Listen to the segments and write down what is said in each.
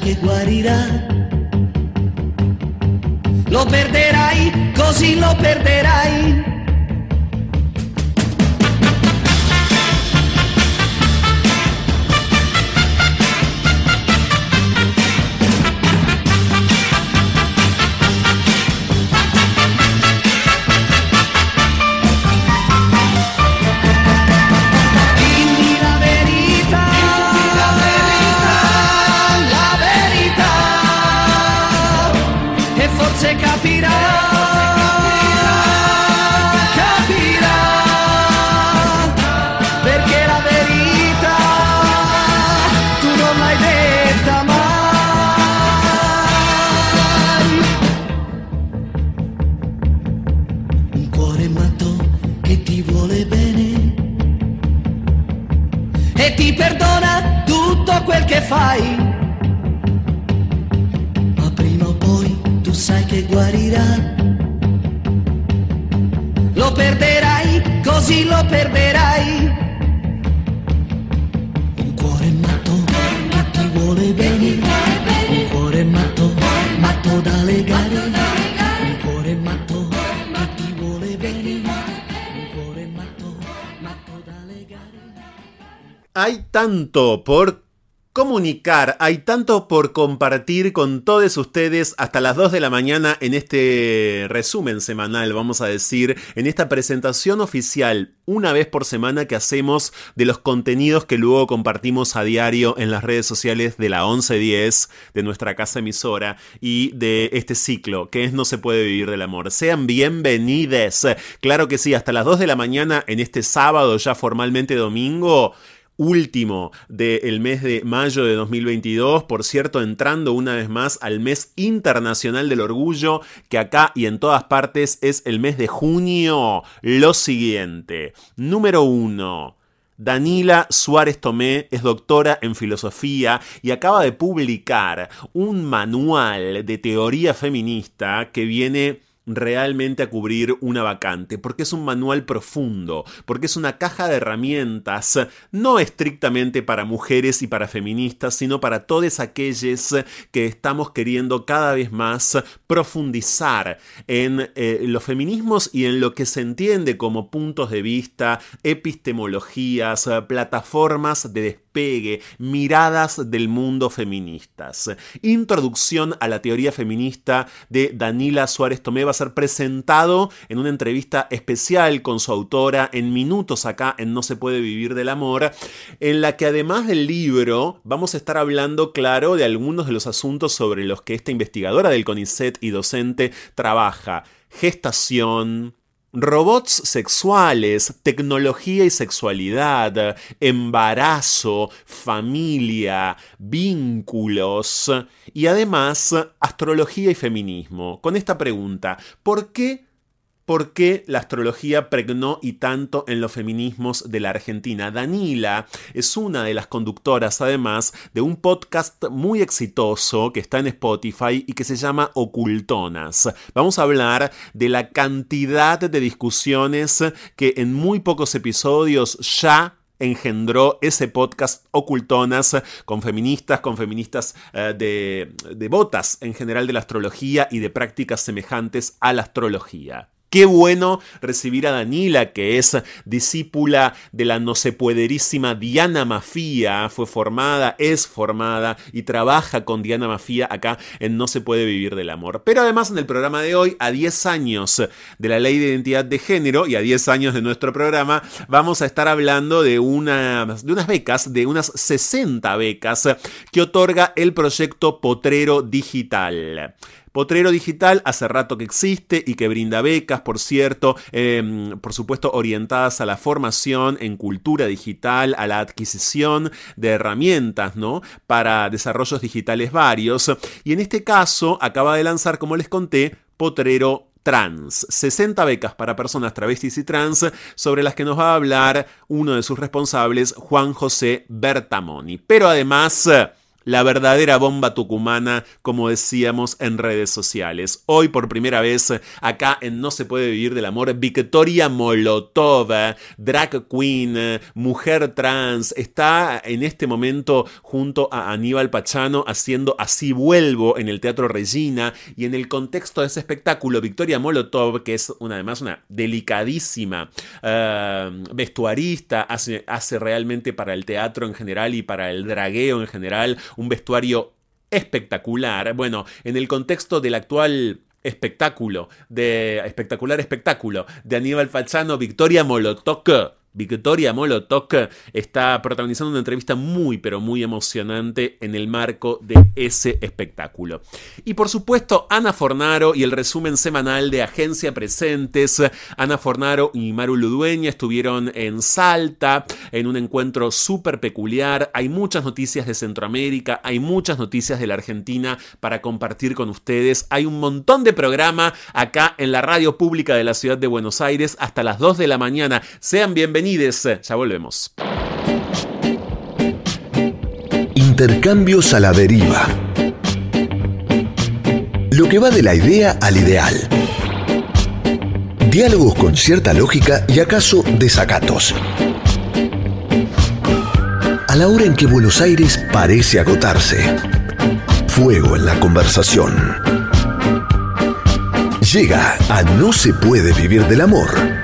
qualche guarirà. Lo perderai, così lo perderai. fai. Ma prima o poi tu sai che guarirà. Lo perderai, così lo perderai. Un cuore matto che ti vuole bene. Un cuore matto, matto da legare. Un cuore matto che ti vuole bene. Hay tanto por comunicar, hay tanto por compartir con todos ustedes hasta las 2 de la mañana en este resumen semanal, vamos a decir, en esta presentación oficial una vez por semana que hacemos de los contenidos que luego compartimos a diario en las redes sociales de la 1110 de nuestra casa emisora y de este ciclo que es No se puede vivir del amor. Sean bienvenidos. Claro que sí, hasta las 2 de la mañana en este sábado ya formalmente domingo último del mes de mayo de 2022, por cierto, entrando una vez más al mes internacional del orgullo, que acá y en todas partes es el mes de junio. Lo siguiente, número uno. Danila Suárez Tomé es doctora en filosofía y acaba de publicar un manual de teoría feminista que viene realmente a cubrir una vacante, porque es un manual profundo, porque es una caja de herramientas, no estrictamente para mujeres y para feministas, sino para todos aquellos que estamos queriendo cada vez más profundizar en eh, los feminismos y en lo que se entiende como puntos de vista, epistemologías, plataformas de despegue, miradas del mundo feministas. Introducción a la teoría feminista de Danila Suárez Tomé va a ser presentado en una entrevista especial con su autora en minutos acá en No se puede vivir del amor, en la que además del libro vamos a estar hablando, claro, de algunos de los asuntos sobre los que esta investigadora del CONICET y docente trabaja. Gestación, Robots sexuales, tecnología y sexualidad, embarazo, familia, vínculos y además astrología y feminismo. Con esta pregunta, ¿por qué por qué la astrología pregnó y tanto en los feminismos de la Argentina. Danila es una de las conductoras, además, de un podcast muy exitoso que está en Spotify y que se llama Ocultonas. Vamos a hablar de la cantidad de discusiones que en muy pocos episodios ya engendró ese podcast Ocultonas con feministas, con feministas eh, de, de botas en general de la astrología y de prácticas semejantes a la astrología. Qué bueno recibir a Danila, que es discípula de la no se puederísima Diana Mafía. Fue formada, es formada y trabaja con Diana Mafía acá en No se puede vivir del amor. Pero además en el programa de hoy, a 10 años de la ley de identidad de género y a 10 años de nuestro programa, vamos a estar hablando de, una, de unas becas, de unas 60 becas que otorga el proyecto Potrero Digital. Potrero Digital hace rato que existe y que brinda becas, por cierto, em, por supuesto orientadas a la formación en cultura digital, a la adquisición de herramientas, ¿no? Para desarrollos digitales varios. Y en este caso acaba de lanzar, como les conté, Potrero trans, 60 becas para personas travestis y trans, sobre las que nos va a hablar uno de sus responsables, Juan José Bertamoni. Pero además la verdadera bomba tucumana, como decíamos en redes sociales. Hoy por primera vez acá en No se puede vivir del amor, Victoria Molotov, drag queen, mujer trans, está en este momento junto a Aníbal Pachano haciendo Así vuelvo en el Teatro Regina y en el contexto de ese espectáculo, Victoria Molotov, que es una, además una delicadísima eh, vestuarista, hace, hace realmente para el teatro en general y para el dragueo en general un vestuario espectacular. Bueno, en el contexto del actual espectáculo, de espectacular espectáculo de Aníbal Falzano, Victoria Molotov Victoria Molotok está protagonizando una entrevista muy pero muy emocionante en el marco de ese espectáculo. Y por supuesto Ana Fornaro y el resumen semanal de Agencia Presentes. Ana Fornaro y Maru Ludueña estuvieron en Salta en un encuentro súper peculiar. Hay muchas noticias de Centroamérica, hay muchas noticias de la Argentina para compartir con ustedes. Hay un montón de programa acá en la radio pública de la ciudad de Buenos Aires hasta las 2 de la mañana. Sean bienvenidos ya volvemos. Intercambios a la deriva. Lo que va de la idea al ideal. Diálogos con cierta lógica y acaso desacatos. A la hora en que Buenos Aires parece agotarse. Fuego en la conversación. Llega a No se puede vivir del amor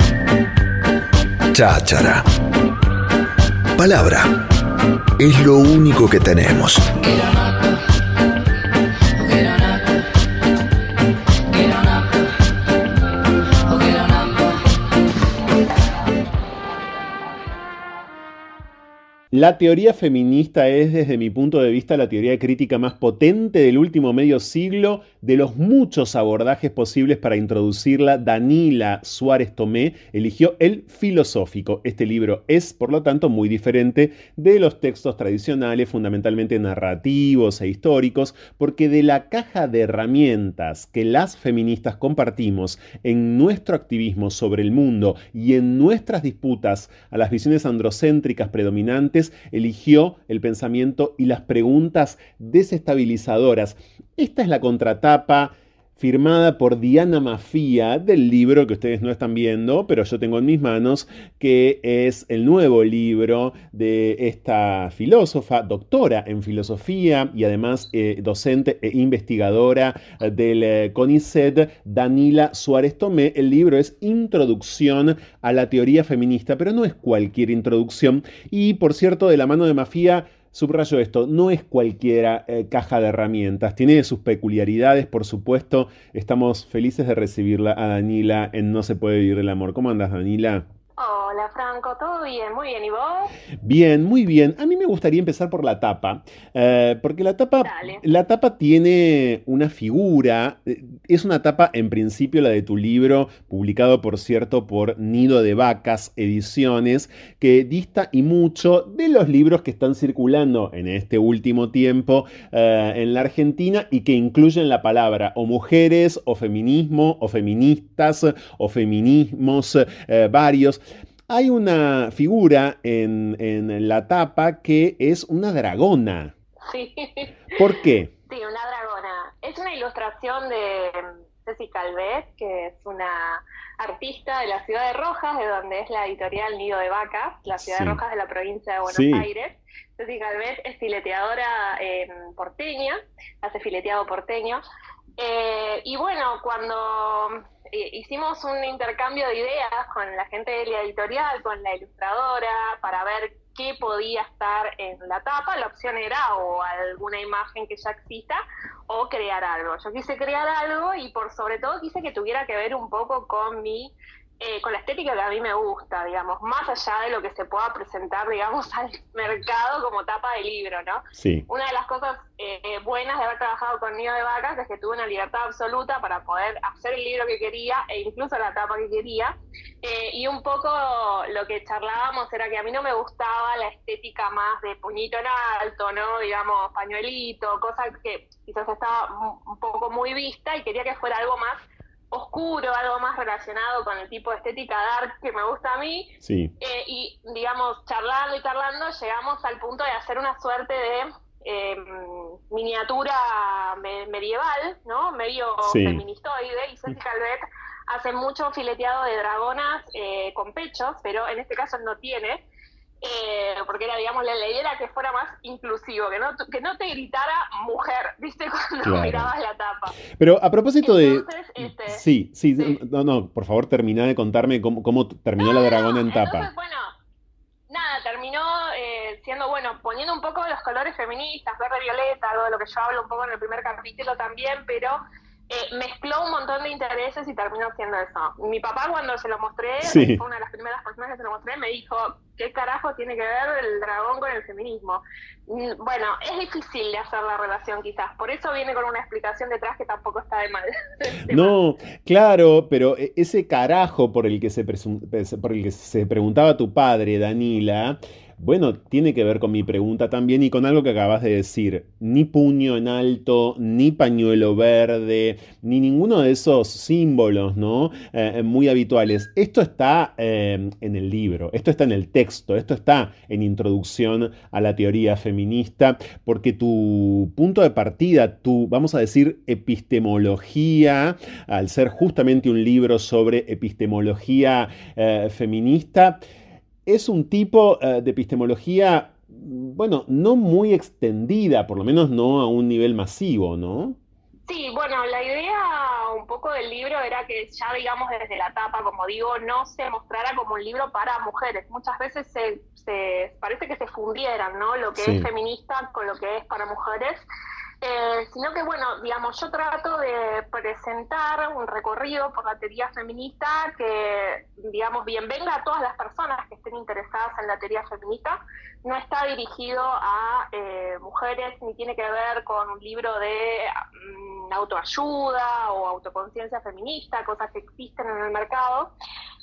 cháchara. Palabra. Es lo único que tenemos. La teoría feminista es, desde mi punto de vista, la teoría crítica más potente del último medio siglo. De los muchos abordajes posibles para introducirla, Danila Suárez Tomé eligió el filosófico. Este libro es, por lo tanto, muy diferente de los textos tradicionales, fundamentalmente narrativos e históricos, porque de la caja de herramientas que las feministas compartimos en nuestro activismo sobre el mundo y en nuestras disputas a las visiones androcéntricas predominantes, eligió el pensamiento y las preguntas desestabilizadoras. Esta es la contratapa firmada por Diana Mafia del libro que ustedes no están viendo, pero yo tengo en mis manos, que es el nuevo libro de esta filósofa, doctora en filosofía y además eh, docente e investigadora del eh, CONICET, Danila Suárez Tomé. El libro es Introducción a la teoría feminista, pero no es cualquier introducción. Y por cierto, de la mano de Mafia, Subrayo esto, no es cualquiera eh, caja de herramientas, tiene sus peculiaridades, por supuesto. Estamos felices de recibirla a Danila en No se puede vivir el amor. ¿Cómo andas, Danila? Hola Franco, ¿todo bien? Muy bien, ¿y vos? Bien, muy bien. A mí me gustaría empezar por la tapa, eh, porque la tapa, la tapa tiene una figura, eh, es una tapa en principio la de tu libro, publicado por cierto por Nido de Vacas Ediciones, que dista y mucho de los libros que están circulando en este último tiempo eh, en la Argentina y que incluyen la palabra o mujeres, o feminismo, o feministas, o feminismos varios. Hay una figura en, la tapa que es una dragona. Sí. ¿Por qué? Sí, una dragona. Es una ilustración de Ceci Calvet, que es una artista de la ciudad de Rojas, de donde es la editorial Nido de Vacas, la ciudad de Rojas de la provincia de Buenos Aires. Ceci Calvet es fileteadora porteña, hace fileteado porteño. Eh, y bueno, cuando hicimos un intercambio de ideas con la gente de la editorial, con la ilustradora, para ver qué podía estar en la tapa. La opción era o alguna imagen que ya exista o crear algo. Yo quise crear algo y por sobre todo quise que tuviera que ver un poco con mi eh, con la estética que a mí me gusta, digamos, más allá de lo que se pueda presentar, digamos, al mercado como tapa de libro, ¿no? Sí. Una de las cosas eh, buenas de haber trabajado con Nido de Vacas es que tuve una libertad absoluta para poder hacer el libro que quería e incluso la tapa que quería. Eh, y un poco lo que charlábamos era que a mí no me gustaba la estética más de puñito en alto, ¿no? Digamos, pañuelito, cosas que quizás estaba un poco muy vista y quería que fuera algo más oscuro, algo más relacionado con el tipo de estética dark que me gusta a mí. Sí. Eh, y digamos, charlando y charlando, llegamos al punto de hacer una suerte de em, miniatura medieval, ¿no? Medio feministoide, y Ceci Calvet hace mucho fileteado de dragonas eh, con pechos, pero en este caso no tiene. Eh, porque era, digamos, la ley era que fuera más inclusivo, que no, que no te gritara mujer, ¿viste? Cuando mirabas la tapa. Pero a propósito de... Este, sí, sí, no, no, por favor termina de contarme cómo, cómo terminó la dragona en tapa. Entonces, bueno, nada, terminó eh, siendo, bueno, poniendo un poco los colores feministas, verde, violeta, algo de lo que yo hablo un poco en el primer capítulo también, pero eh, mezcló un montón de intereses y terminó siendo eso. Mi papá cuando se lo mostré, fue una de las primeras personas que se lo mostré, me dijo, ¿qué carajo tiene que ver el dragón con el feminismo? Mm, bueno, es difícil de hacer la relación quizás, por eso viene con una explicación detrás que tampoco está de mal. no, claro, pero e, ese carajo por el que se, por el que se preguntaba tu padre, Danila, bueno, tiene que ver con mi pregunta también y con algo que acabas de decir. Ni puño en alto, ni pañuelo verde, ni ninguno de esos símbolos, ¿no? Eh, muy habituales. Esto está eh, en el libro, esto está en el texto, esto está en introducción a la teoría feminista, porque tu punto de partida, tu, vamos a decir, epistemología, al ser justamente un libro sobre epistemología eh, feminista, es un tipo eh, de epistemología, bueno, no muy extendida, por lo menos no a un nivel masivo, ¿no? Sí, bueno, la idea un poco del libro era que ya digamos desde la tapa, como digo, no se mostrara como un libro para mujeres. Muchas veces se, parece que se fundieran, ¿no? Lo que es feminista con lo que es para mujeres. Eh, sino que, bueno, digamos, yo trato de presentar un recorrido por la teoría feminista que, digamos, bien venga a todas las personas que estén interesadas en la teoría feminista. No está dirigido a eh, mujeres ni tiene que ver con un libro de mm, autoayuda o autoconciencia feminista, cosas que existen en el mercado,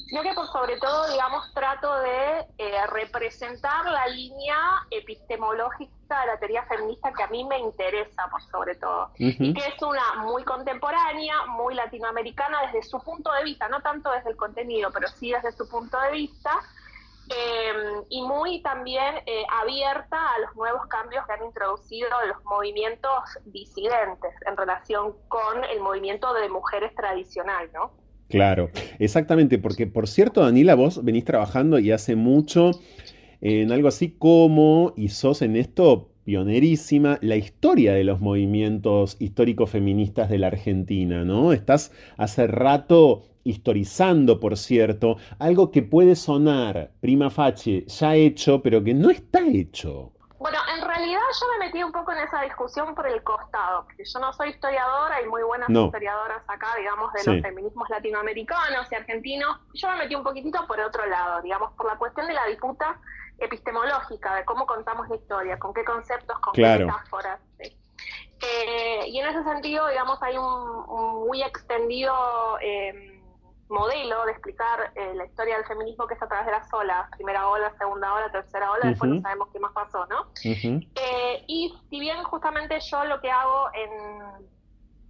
sino que por sobre todo, digamos, trato de eh, representar la línea epistemológica de la teoría feminista que a mí me interesa, por sobre todo, y que es una muy contemporánea, muy latinoamericana desde su punto de vista, no tanto desde el contenido, pero sí desde su punto de vista, Em, y muy también eh, abierta a los nuevos cambios que han introducido los movimientos disidentes en relación con el movimiento de mujeres tradicional, ¿no? Claro, exactamente, porque por cierto, Danila, vos venís trabajando y hace mucho en algo así como, y sos en esto pionerísima, la historia de los movimientos históricos feministas de la Argentina, ¿no? Estás hace rato historizando, por cierto, algo que puede sonar prima facie ya hecho, pero que no está hecho. Bueno, en realidad yo me metí un poco en esa discusión por el costado, porque yo no soy historiadora, hay muy buenas historiadoras acá, digamos, de los feminismos latinoamericanos y argentinos. Yo me metí un poquitito por otro lado, digamos, por la cuestión de la disputa epistemológica, de cómo contamos la historia, con qué conceptos, con qué metáforas. Eh, y en ese sentido, digamos, hay un, muy extendido... Eh, modelo de explicar eh, la historia del feminismo que es a través de las olas, primera ola, segunda ola, tercera ola, después no sabemos qué más pasó, ¿no? Eh, y si bien justamente yo lo que hago en,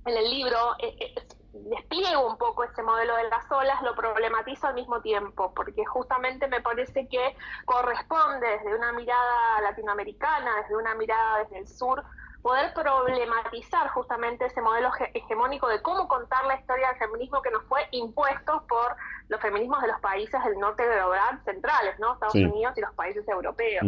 en el libro eh, despliego un poco ese modelo de las olas, lo problematizo al mismo tiempo, porque justamente me parece que corresponde desde una mirada latinoamericana, desde una mirada desde el sur, poder problematizar justamente ese modelo hegemónico de cómo contar la historia del feminismo que nos fue impuesto por los feminismos de los países del norte global centrales, ¿no? Estados Unidos y los países europeos.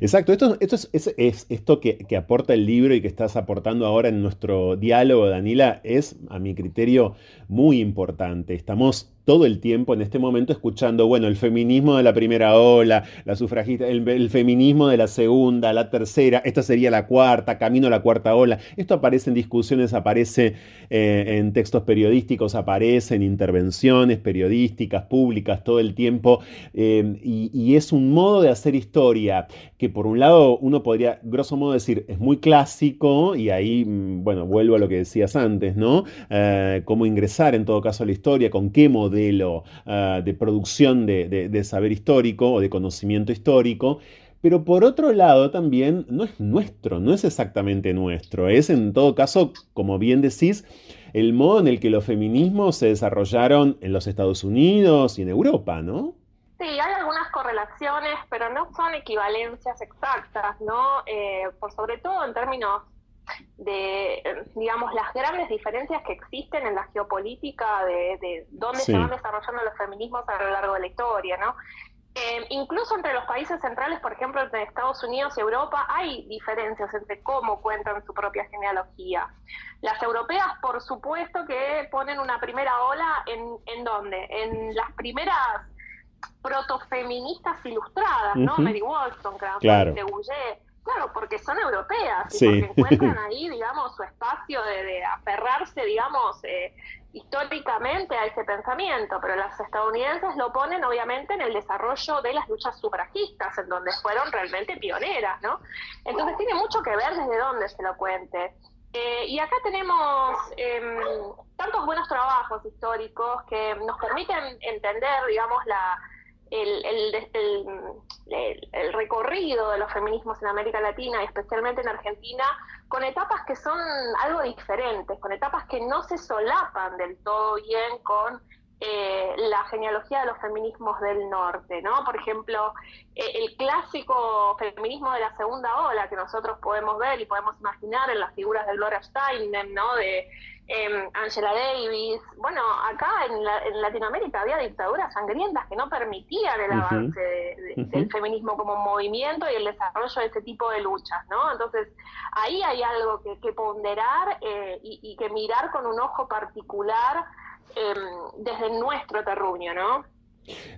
Exacto, esto, esto es, es, esto que, que, aporta el libro y que estás aportando ahora en nuestro diálogo, Danila, es, a mi criterio, muy importante. Estamos todo el tiempo en este momento escuchando, bueno, el feminismo de la primera ola, la sufragista, el, feminismo de la segunda, la tercera, esta sería la cuarta, camino a la cuarta ola. Esto aparece en discusiones, aparece eh, en textos periodísticos, aparece en intervenciones periodísticas, públicas, todo el tiempo, eh, y, es un modo de hacer historia que por un lado uno podría, grosso modo, decir, es muy clásico, y ahí, mm, bueno, vuelvo a lo que decías antes, ¿no? Eh, cómo ingresar en todo caso a la historia, con qué modelo ah, de producción de, saber histórico o de conocimiento histórico, pero por otro lado también no es nuestro, no es exactamente nuestro, es en todo caso, como bien decís, el modo en el que los feminismos se desarrollaron en los Estados Unidos y en Europa, ¿no? Sí, hay algunas correlaciones, pero no son equivalencias exactas, ¿no? Eh, por sobre todo en términos de, digamos, las grandes diferencias que existen en la geopolítica de, dónde se van desarrollando los feminismos a lo largo de la historia, ¿no? Eh, incluso entre los países centrales, por ejemplo, entre Estados Unidos y Europa, hay diferencias entre cómo cuentan su propia genealogía. Las europeas, por supuesto, que ponen una primera ola en, en dónde? En las primeras protofeministas ilustradas, ¿no? Mary Wollstonecraft, claro. de Gouget, Claro, porque son europeas y porque encuentran ahí, digamos, su espacio de, aferrarse, digamos, eh, históricamente a ese pensamiento, pero las estadounidenses lo ponen obviamente en el desarrollo de las luchas sufragistas, en donde fueron realmente pioneras, ¿no? Entonces tiene mucho que ver desde dónde se lo cuente. Eh, y acá tenemos em, tantos buenos trabajos históricos que nos permiten entender, digamos, la, el, el, recorrido de los feminismos en América Latina y especialmente en Argentina con etapas que son algo diferentes, con etapas que no se solapan del todo bien con eh, la genealogía de los feminismos del norte, ¿no? Por ejemplo, eh, el clásico feminismo de la segunda ola que nosotros podemos ver y podemos imaginar en las figuras de Gloria Steinem, ¿no? De eh, Angela Davis. Bueno, acá en, Latinoamérica había dictaduras sangrientas que no permitían el avance del feminismo como movimiento y el desarrollo de ese tipo de luchas, ¿no? Entonces, ahí hay algo que, ponderar eh, y, y, que mirar con un ojo particular em, desde nuestro terruño, ¿no?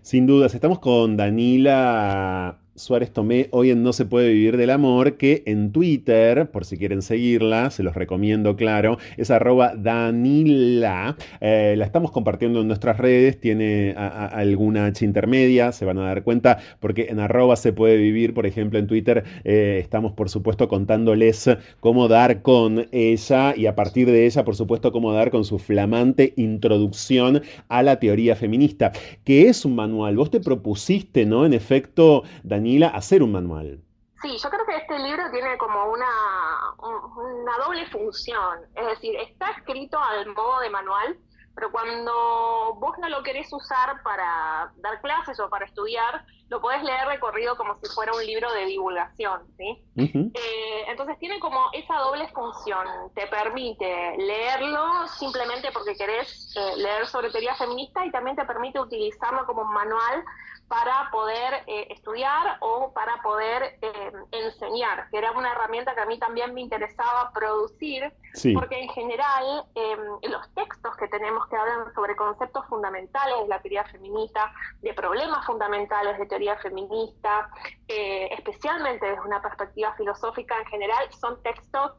Sin dudas, estamos con Danila Suárez Tomé hoy en No se puede vivir del amor, que en Twitter, por si quieren seguirla, se los recomiendo, claro, es arroba Danila. Eh, la estamos compartiendo en nuestras redes, tiene alguna H intermedia, se van a dar cuenta, porque en arroba se puede vivir, por ejemplo, en Twitter, eh, estamos por supuesto contándoles cómo dar con ella y a partir de ella, por supuesto, cómo dar con su flamante introducción a la teoría feminista, que es un manual. Vos te propusiste, ¿no? En efecto, Danila, hacer un manual. Sí, yo creo que este libro tiene como una, una doble función. Es decir, está escrito al modo de manual, pero cuando vos no lo querés usar para dar clases o para estudiar, lo podés leer recorrido como si fuera un libro de divulgación, ¿sí? Eh, entonces tiene como esa doble función, te permite leerlo simplemente porque querés eh, leer sobre teoría feminista y también te permite utilizarlo como un manual para poder eh, estudiar o para poder eh, enseñar, que era una herramienta que a mí también me interesaba producir, porque en general em, los textos que tenemos que hablan sobre conceptos fundamentales de la teoría feminista, de problemas fundamentales de teoría feminista, eh, especialmente desde una perspectiva filosófica en general, son textos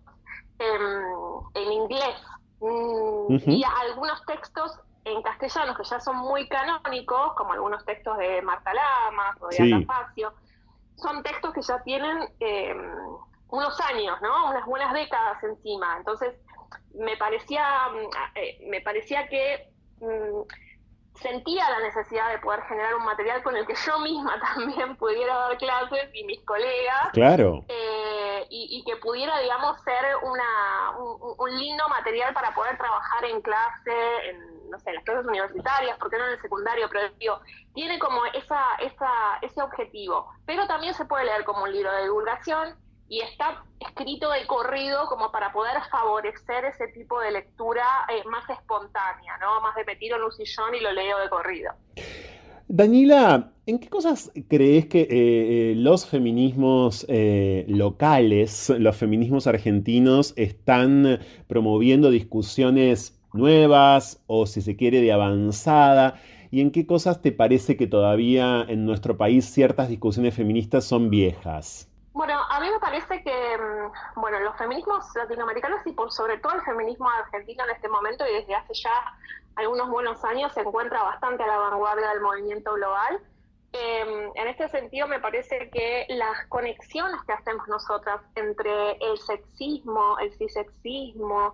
em, en inglés. Mm, y algunos textos en castellano, que ya son muy canónicos, como algunos textos de Marta Lamas o de sí. son textos que ya tienen em, unos años, ¿no? Unas buenas décadas encima. Entonces, me parecía, mm, eh, me parecía que mm, sentía la necesidad de poder generar un material con el que yo misma también pudiera dar clases y mis colegas. Claro. Eh, y, que pudiera, digamos, ser una, un, lindo material para poder trabajar en clase, en, no sé, en las clases universitarias, porque no en el secundario, pero digo, tiene como esa, esa, ese objetivo. Pero también se puede leer como un libro de divulgación y está escrito de corrido como para poder favorecer ese tipo de lectura eh, más espontánea, ¿no? Más de me tiro en un sillón y lo leo de corrido. Daniela, ¿en qué cosas crees que eh, eh, los feminismos locales, los feminismos argentinos, están promoviendo discusiones nuevas o, si se quiere, de avanzada? ¿Y en qué cosas te parece que todavía en nuestro país ciertas discusiones feministas son viejas? Bueno, a mí me parece que, mm, bueno, los feminismos latinoamericanos y por sobre todo el feminismo argentino en este momento y desde hace ya algunos buenos años se encuentra bastante a la vanguardia del movimiento global. Em, en este sentido, me parece que las conexiones que hacemos nosotras entre el sexismo, el cisexismo,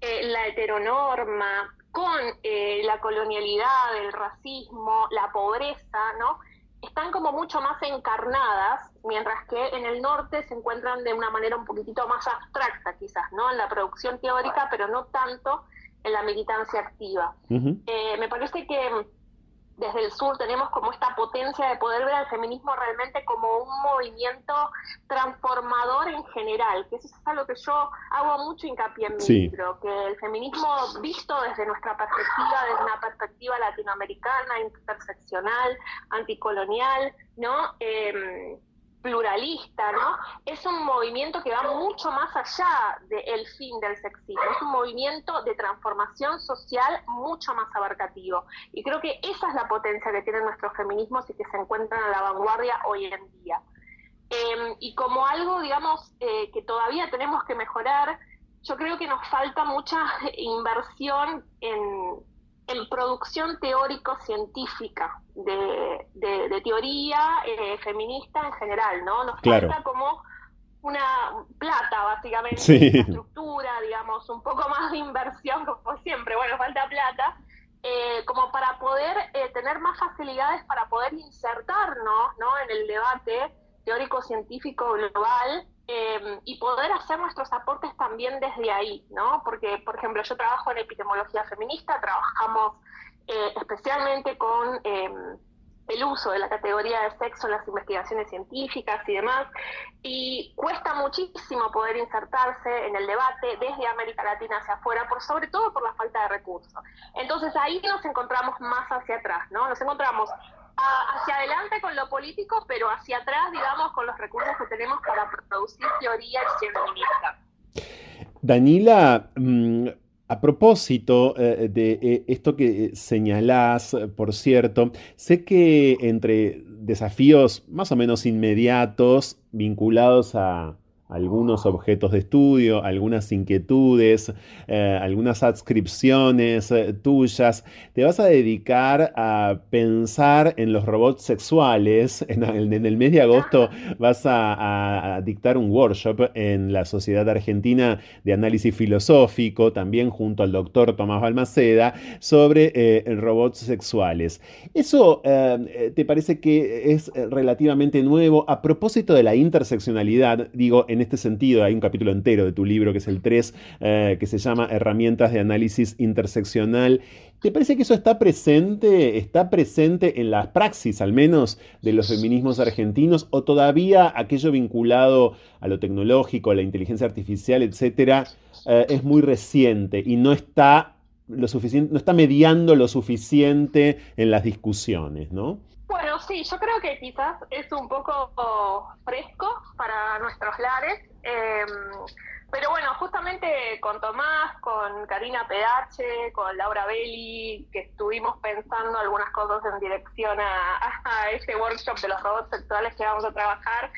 eh, la heteronorma, con eh, la colonialidad, el racismo, la pobreza, ¿no? Están como mucho más encarnadas, mientras que en el norte se encuentran de una manera un poquitito más abstracta quizás, ¿no? En la producción teórica, pero no tanto en la militancia activa. Eh, me parece que desde el sur tenemos como esta potencia de poder ver al feminismo realmente como un movimiento transformador en general, que eso es algo que yo hago mucho hincapié en mi libro, que el feminismo visto desde nuestra perspectiva, desde una perspectiva latinoamericana, interseccional, anticolonial, ¿no? Eh, pluralista, ¿no? Es un movimiento que va mucho más allá del fin del sexismo, es un movimiento de transformación social mucho más abarcativo. Y creo que esa es la potencia que tienen nuestros feminismos y que se encuentran a la vanguardia hoy en día. Em, y como algo, digamos, eh, que todavía tenemos que mejorar, yo creo que nos falta mucha inversión en, en producción teórico-científica de, de, teoría eh, feminista en general, ¿no? Nos falta como una plata, básicamente, una estructura, digamos, un poco más de inversión, como siempre, bueno, falta plata, eh, como para poder eh, tener más facilidades para poder insertarnos, ¿no? En el debate teórico-científico global Em, y poder hacer nuestros aportes también desde ahí, ¿no? Porque, por ejemplo, yo trabajo en epidemiología feminista, trabajamos eh, especialmente con em, el uso de la categoría de sexo en las investigaciones científicas y demás, y cuesta muchísimo poder insertarse en el debate desde América Latina hacia afuera, por sobre todo por la falta de recursos. Entonces ahí nos encontramos más hacia atrás, ¿no? Nos encontramos hacia adelante con lo político, pero hacia atrás, digamos, con los recursos que tenemos para producir teoría feminista. Danila, mm, a propósito eh, de eh, esto que señalás, por cierto, sé que entre desafíos más o menos inmediatos vinculados a, algunos objetos de estudio, algunas inquietudes, eh, algunas adscripciones eh, tuyas. Te vas a dedicar a pensar en los robots sexuales. En, el mes de agosto vas a, dictar un workshop en la Sociedad Argentina de Análisis Filosófico, también junto al doctor Tomás Balmaceda, sobre eh, robots sexuales. ¿Eso te parece que es relativamente nuevo? A propósito de la interseccionalidad, digo, en en este sentido, hay un capítulo entero de tu libro, que es el 3, eh, que se llama Herramientas de Análisis Interseccional. ¿Te parece que eso está presente, está presente en las praxis, al menos, de los feminismos argentinos, o todavía aquello vinculado a lo tecnológico, a la inteligencia artificial, etcétera, eh, es muy reciente y no está lo suficiente, no está mediando lo suficiente en las discusiones, ¿no? Bueno, sí, yo creo que quizás es un poco fresco para nuestros lares. Em, pero bueno, justamente con Tomás, con Karina PH, con Laura Belli, que estuvimos pensando algunas cosas en dirección a este workshop de los robots sexuales que vamos a trabajar,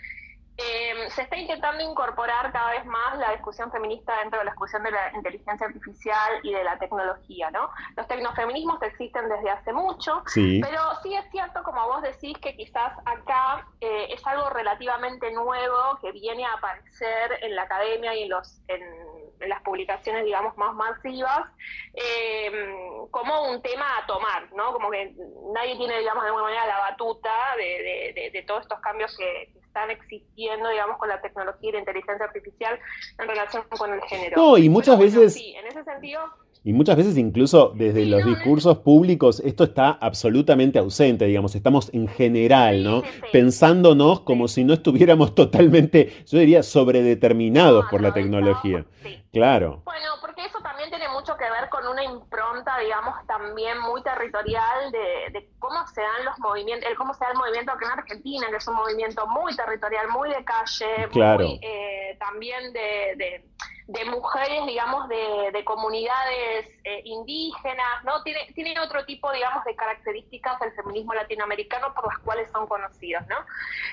eh, se está intentando incorporar cada vez más la discusión feminista dentro de la discusión de la inteligencia artificial y de la tecnología, ¿no? Los tecnofeminismos existen desde hace mucho, pero sí es cierto, como vos decís, que quizás acá eh, es algo relativamente nuevo que viene a aparecer en la academia y en los en, las publicaciones, digamos, más masivas, eh, como un tema a tomar, ¿no? Como que nadie tiene, digamos, de alguna manera la batuta de, todos estos cambios que están existiendo, digamos, con la tecnología y la inteligencia artificial en relación con el género. No, y muchas veces... Sí, en ese sentido... Y muchas veces incluso desde los discursos públicos esto está absolutamente ausente, digamos, estamos en general, ¿no? Pensándonos como si no estuviéramos totalmente, yo diría, sobredeterminados por la tecnología. Claro. Bueno, porque eso también tiene mucho que ver con una impronta, digamos, también muy territorial de, cómo se dan los movimientos, el cómo se da el movimiento aquí en Argentina, que es un movimiento muy territorial, muy de calle, muy eh, también de de mujeres, digamos, de, comunidades eh, indígenas, ¿no? Tiene, tiene otro tipo, digamos, de características del feminismo latinoamericano por las cuales son conocidos, ¿no?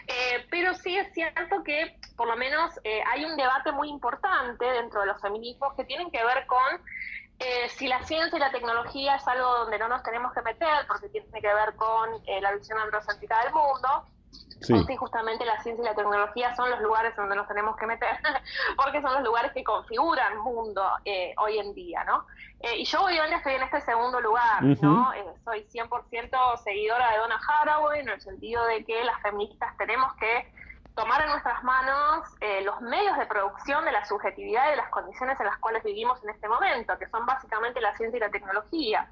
Eh, pero sí es cierto que, por lo menos, eh, hay un debate muy importante dentro de los feminismos que tienen que ver con si la ciencia y la tecnología es algo donde no nos tenemos que meter, porque tiene que ver con la visión androcéntrica del mundo, Sí. justamente la ciencia y la tecnología son los lugares donde nos tenemos que meter, porque son los lugares que configuran mundo eh, hoy en día, ¿no? Eh, y yo obviamente estoy en este segundo lugar, ¿no? Eh, soy 100% seguidora de Donna Haraway, en el sentido de que las feministas tenemos que tomar en nuestras manos los medios de producción de la subjetividad y de las condiciones en las cuales vivimos en este momento, que son básicamente la ciencia y la tecnología.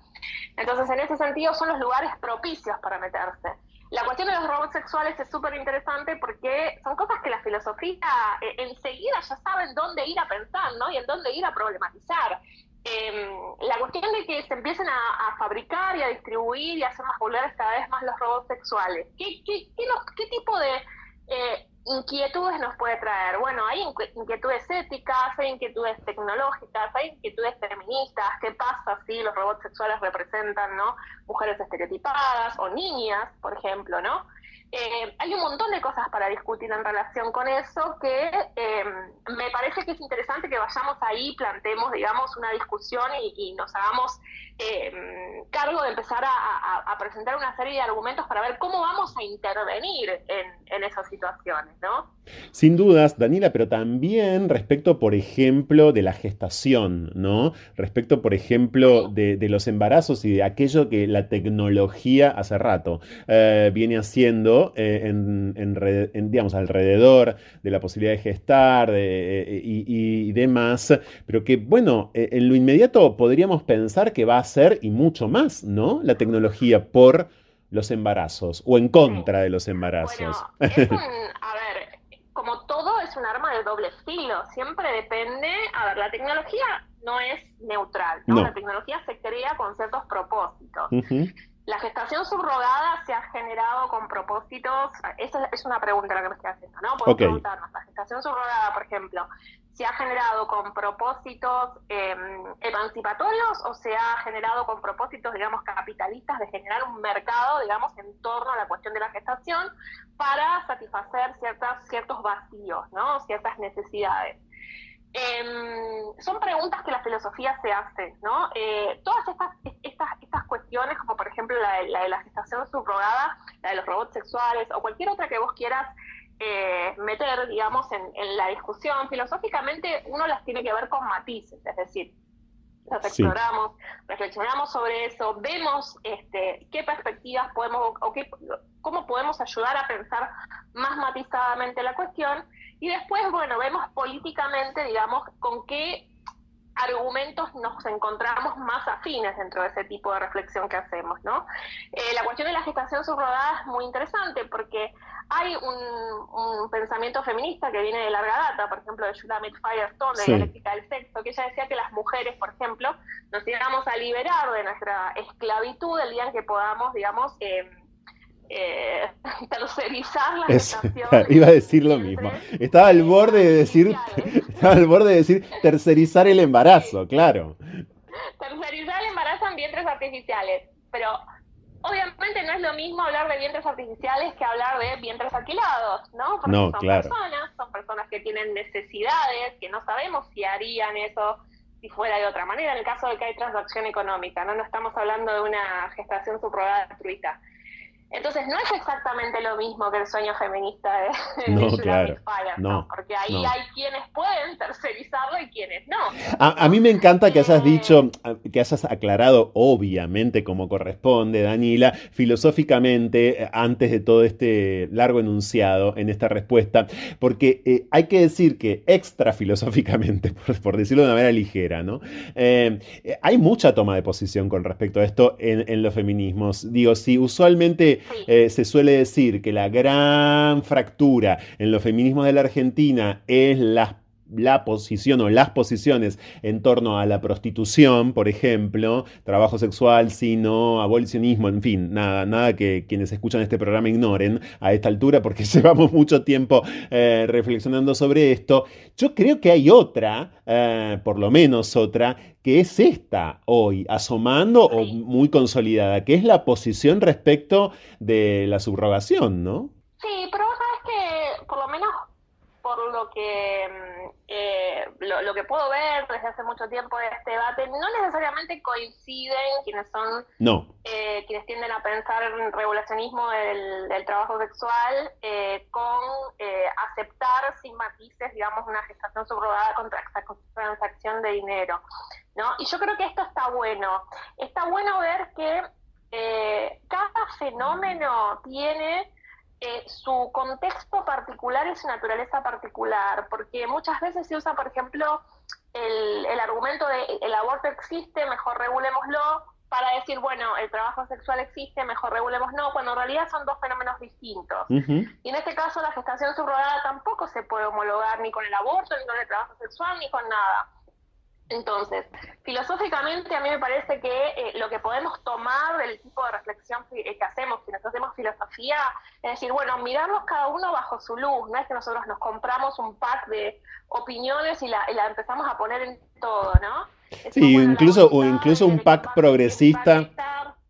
Entonces, en ese sentido, son los lugares propicios para meterse. La cuestión de los robots sexuales es súper interesante porque son cosas que la filosofía eh, enseguida ya saben dónde ir a pensar, ¿no? Y en dónde ir a problematizar. Em, la cuestión de que se empiecen a, fabricar y a distribuir y a hacer más vulnerables cada vez más los robots sexuales. ¿Qué, qué, qué, qué tipo de eh, inquietudes nos puede traer? Bueno, hay inquietudes éticas, hay inquietudes tecnológicas, hay inquietudes feministas. ¿Qué pasa si los robots sexuales representan ¿no? mujeres estereotipadas o niñas, por ejemplo, ¿no? Eh, hay un montón de cosas para discutir en relación con eso que eh, me parece que es interesante que vayamos ahí, plantemos, digamos, una discusión y, nos hagamos eh, cargo de empezar a, presentar una serie de argumentos para ver cómo vamos a intervenir en, esas situaciones, ¿no? Sin dudas, Daniela, pero también respecto, por ejemplo, de la gestación, ¿no? Respecto, por ejemplo, de, los embarazos y de aquello que la tecnología hace rato viene haciendo eh, en, digamos, alrededor de la posibilidad de gestar eh, y, demás, pero que, bueno, eh, en lo inmediato podríamos pensar que va a ser y mucho más, ¿no? La tecnología por los embarazos o en contra de los embarazos. a ver, como todo es un arma de doble filo, siempre depende, a ver, la tecnología no es neutral, ¿no? La tecnología se crea con ciertos propósitos. La gestación subrogada se ha generado con propósitos, esa es una pregunta la que me estoy haciendo, ¿no? Puedo preguntarnos, la gestación subrogada, por ejemplo, ¿se ha generado con propósitos em, emancipatorios o se ha generado con propósitos, digamos, capitalistas de generar un mercado, digamos, en torno a la cuestión de la gestación para satisfacer ciertas, ciertos vacíos, ¿no? Ciertas necesidades. Em, son preguntas que la filosofía se hace, ¿no? Eh, todas estas, estas, estas cuestiones, como por ejemplo la, de la gestación subrogada, la de los robots sexuales o cualquier otra que vos quieras eh, meter, digamos, en, la discusión, filosóficamente uno las tiene que ver con matices, es decir, las exploramos, reflexionamos sobre eso, vemos este, qué perspectivas podemos o qué, cómo podemos ayudar a pensar más matizadamente la cuestión Y después, bueno, vemos políticamente, digamos, con qué argumentos nos encontramos más afines dentro de ese tipo de reflexión que hacemos, ¿no? Eh, la cuestión de la gestación subrogada es muy interesante porque hay un, pensamiento feminista que viene de larga data, por ejemplo, de Shulamit Firestone, de la dialéctica del sexo, que ella decía que las mujeres, por ejemplo, nos íbamos a liberar de nuestra esclavitud el día en que podamos, digamos, eh, eh, tercerizar la gestación. iba a decir lo mismo. Estaba al borde de decir, estaba al borde de decir tercerizar el embarazo, claro. Tercerizar el embarazo en vientres artificiales, pero obviamente no es lo mismo hablar de vientres artificiales que hablar de vientres alquilados, ¿no? Porque son personas, son personas que tienen necesidades, que no sabemos si harían eso si fuera de otra manera, en el caso de que hay transacción económica, ¿no? No estamos hablando de una gestación subrogada altruista. Entonces no es exactamente lo mismo que el sueño feminista de, no, claro, no, porque ahí hay quienes pueden tercerizarlo y quienes no. A, mí me encanta que hayas eh, dicho, que hayas aclarado, obviamente, como corresponde, Daniela, filosóficamente, eh, antes de todo este largo enunciado en esta respuesta, porque eh, hay que decir que extra filosóficamente, por, decirlo de una manera ligera, ¿no? hay mucha toma de posición con respecto a esto en, en los feminismos. Digo, si usualmente eh, se suele decir que la gran fractura en los feminismos de la Argentina es la la posición o las posiciones en torno a la prostitución, por ejemplo, trabajo sexual, sino abolicionismo, en fin, nada, nada que quienes escuchan este programa ignoren a esta altura porque llevamos mucho tiempo eh, reflexionando sobre esto. Yo creo que hay otra, eh, por lo menos otra, que es esta hoy, asomando o muy consolidada, que es la posición respecto de la subrogación, ¿no? Sí, pero sabes que por lo menos por lo que mm, eh, lo, que puedo ver desde hace mucho tiempo de este debate, no necesariamente coinciden quienes son eh, quienes tienden a pensar en regulacionismo del, trabajo sexual eh, con aceptar sin matices, digamos, una gestación subrogada con transacción de dinero. ¿no? Y yo creo que esto está bueno. Está bueno ver que cada fenómeno tiene eh, su contexto particular y su naturaleza particular, porque muchas veces se usa, por ejemplo, el, el argumento de el aborto existe, mejor regulémoslo, para decir, bueno, el trabajo sexual existe, mejor regulémoslo, cuando en realidad son dos fenómenos distintos. Y en este caso la gestación subrogada tampoco se puede homologar ni con el aborto, ni con el trabajo sexual, ni con nada. Entonces, filosóficamente a mí me parece que eh, lo que podemos tomar del tipo de reflexión que hacemos, si nosotros hacemos filosofía, es decir, bueno, mirarnos cada uno bajo su luz, no es que nosotros nos compramos un pack de opiniones y la, empezamos a poner en todo, ¿no? sí, incluso, o incluso un pack progresista.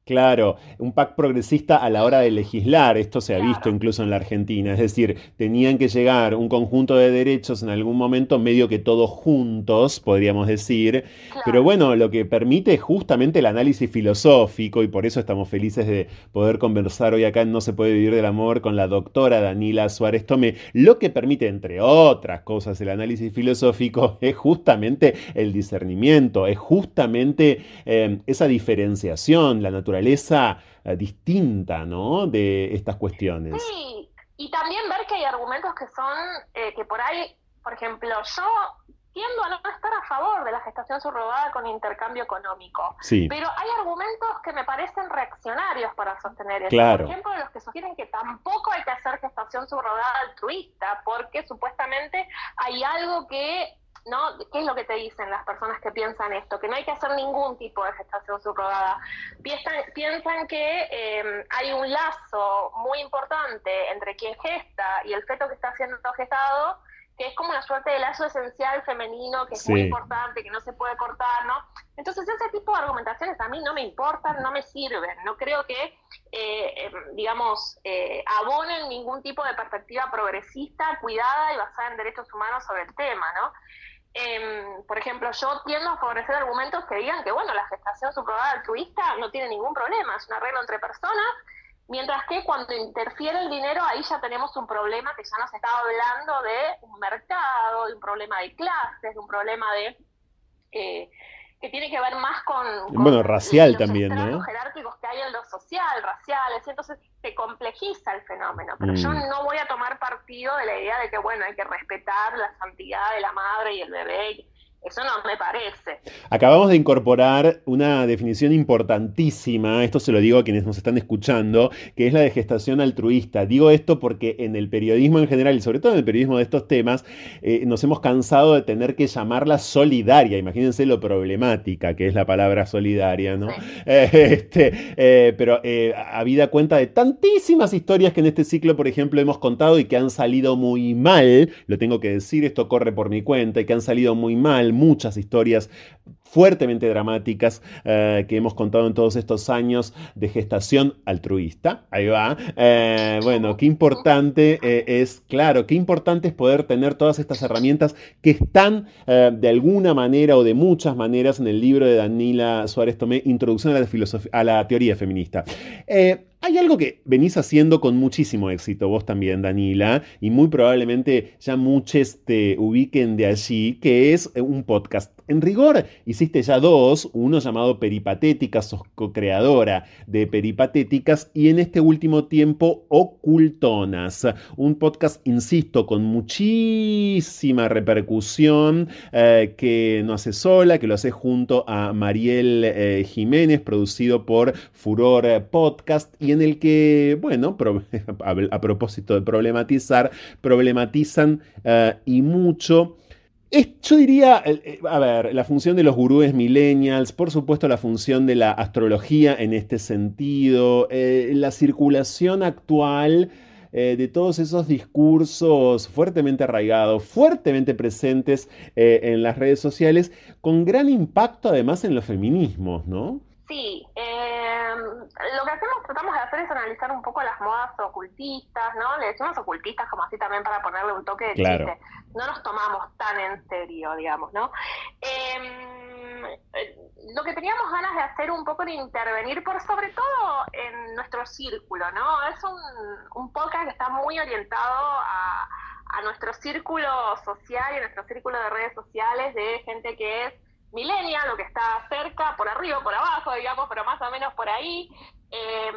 Claro, un PAC progresista a la hora de legislar, esto se ha visto incluso en la Argentina, es decir, tenían que llegar un conjunto de derechos en algún momento, medio que todos juntos, podríamos decir, pero bueno, lo que permite justamente el análisis filosófico, y por eso estamos felices de poder conversar hoy acá en No se puede vivir del amor con la doctora Danila Suárez Tome, lo que permite, entre otras cosas, el análisis filosófico es justamente el discernimiento, es justamente eh, esa diferenciación, la naturaleza naturaleza eh, distinta, ¿no? De estas cuestiones. Sí, y también ver que hay argumentos que son, eh, que por ahí, por ejemplo, yo tiendo a no estar a favor de la gestación subrogada con intercambio económico. Sí. Pero hay argumentos que me parecen reaccionarios para sostener eso. Claro. Por ejemplo, los que sostienen que tampoco hay que hacer gestación subrogada altruista, porque supuestamente hay algo que ¿no? ¿Qué es lo que te dicen las personas que piensan esto? Que no hay que hacer ningún tipo de gestación subrogada. Piensan, piensan que em, hay un lazo muy importante entre quien gesta y el feto que está siendo gestado, que es como una suerte de lazo esencial femenino, que es muy importante, que no se puede cortar, ¿no? Entonces ese tipo de argumentaciones a mí no me importan, no me sirven. No creo que, eh, em, digamos, eh, abonen ningún tipo de perspectiva progresista, cuidada y basada en derechos humanos sobre el tema, ¿no? Em, por ejemplo, yo tiendo a favorecer argumentos que digan que, bueno, la gestación subrogada altruista no tiene ningún problema, es un arreglo entre personas, mientras que cuando interfiere el dinero, ahí ya tenemos un problema que ya nos estaba hablando de un mercado, de un problema de clases, de un problema de... Eh, que tiene que ver más con, bueno, racial también, ¿no? jerárquicos que hay en lo social, raciales, entonces se complejiza el fenómeno, pero yo mm. no voy a tomar partido de la idea de que, bueno, hay que respetar la santidad de la madre y el bebé, eso no me parece. Acabamos de incorporar una definición importantísima, esto se lo digo a quienes nos están escuchando, que es la de gestación altruista. Digo esto porque en el periodismo en general y sobre todo en el periodismo de estos temas, eh, nos hemos cansado de tener que llamarla solidaria. Imagínense lo problemática que es la palabra solidaria, ¿no? este, eh, pero eh, habida cuenta de tantísimas historias que en este ciclo, por ejemplo, hemos contado y que han salido muy mal, lo tengo que decir, esto corre por mi cuenta, y que han salido muy mal muchas historias fuertemente dramáticas eh, que hemos contado en todos estos años de gestación altruista. Ahí va. Eh, bueno, qué importante eh, es, claro, qué importante es poder tener todas estas herramientas que están de alguna manera o de muchas maneras en el libro de Danila Suárez Tomé, Introducción a la, a la Teoría Feminista. Hay algo que venís haciendo con muchísimo éxito, vos también, Danila, y muy probablemente ya muchos te ubiquen de allí, que es un podcast. En rigor, hiciste ya dos, uno llamado Peripatéticas, sos co-creadora de Peripatéticas, y en este último tiempo Ocultonas, un podcast, insisto, con muchísima repercusión, eh, que no hace sola, que lo hace junto a Mariel eh, Jiménez, producido por Furor Podcast y en el que, bueno, a, propósito de problematizar, problematizan eh, y mucho. Yo diría, eh, a ver, la función de los gurúes millennials, por supuesto la función de la astrología en este sentido, eh, la circulación actual de todos esos discursos fuertemente arraigados, fuertemente presentes en las redes sociales, con gran impacto además en los feminismos, ¿no? Sí, lo que hacemos, tratamos de hacer es analizar un poco las modas ocultistas, ¿no? Le decimos ocultistas como así también para ponerle un toque de chiste. No nos tomamos tan en serio, digamos, ¿no? Em, lo que teníamos ganas de hacer un poco de intervenir, por sobre todo en nuestro círculo, ¿no? Es un, un podcast que está muy orientado a, a nuestro círculo social y a nuestro círculo de redes sociales de gente que es millennial, lo que está cerca, por arriba, por abajo, digamos, pero más o menos por ahí, eh,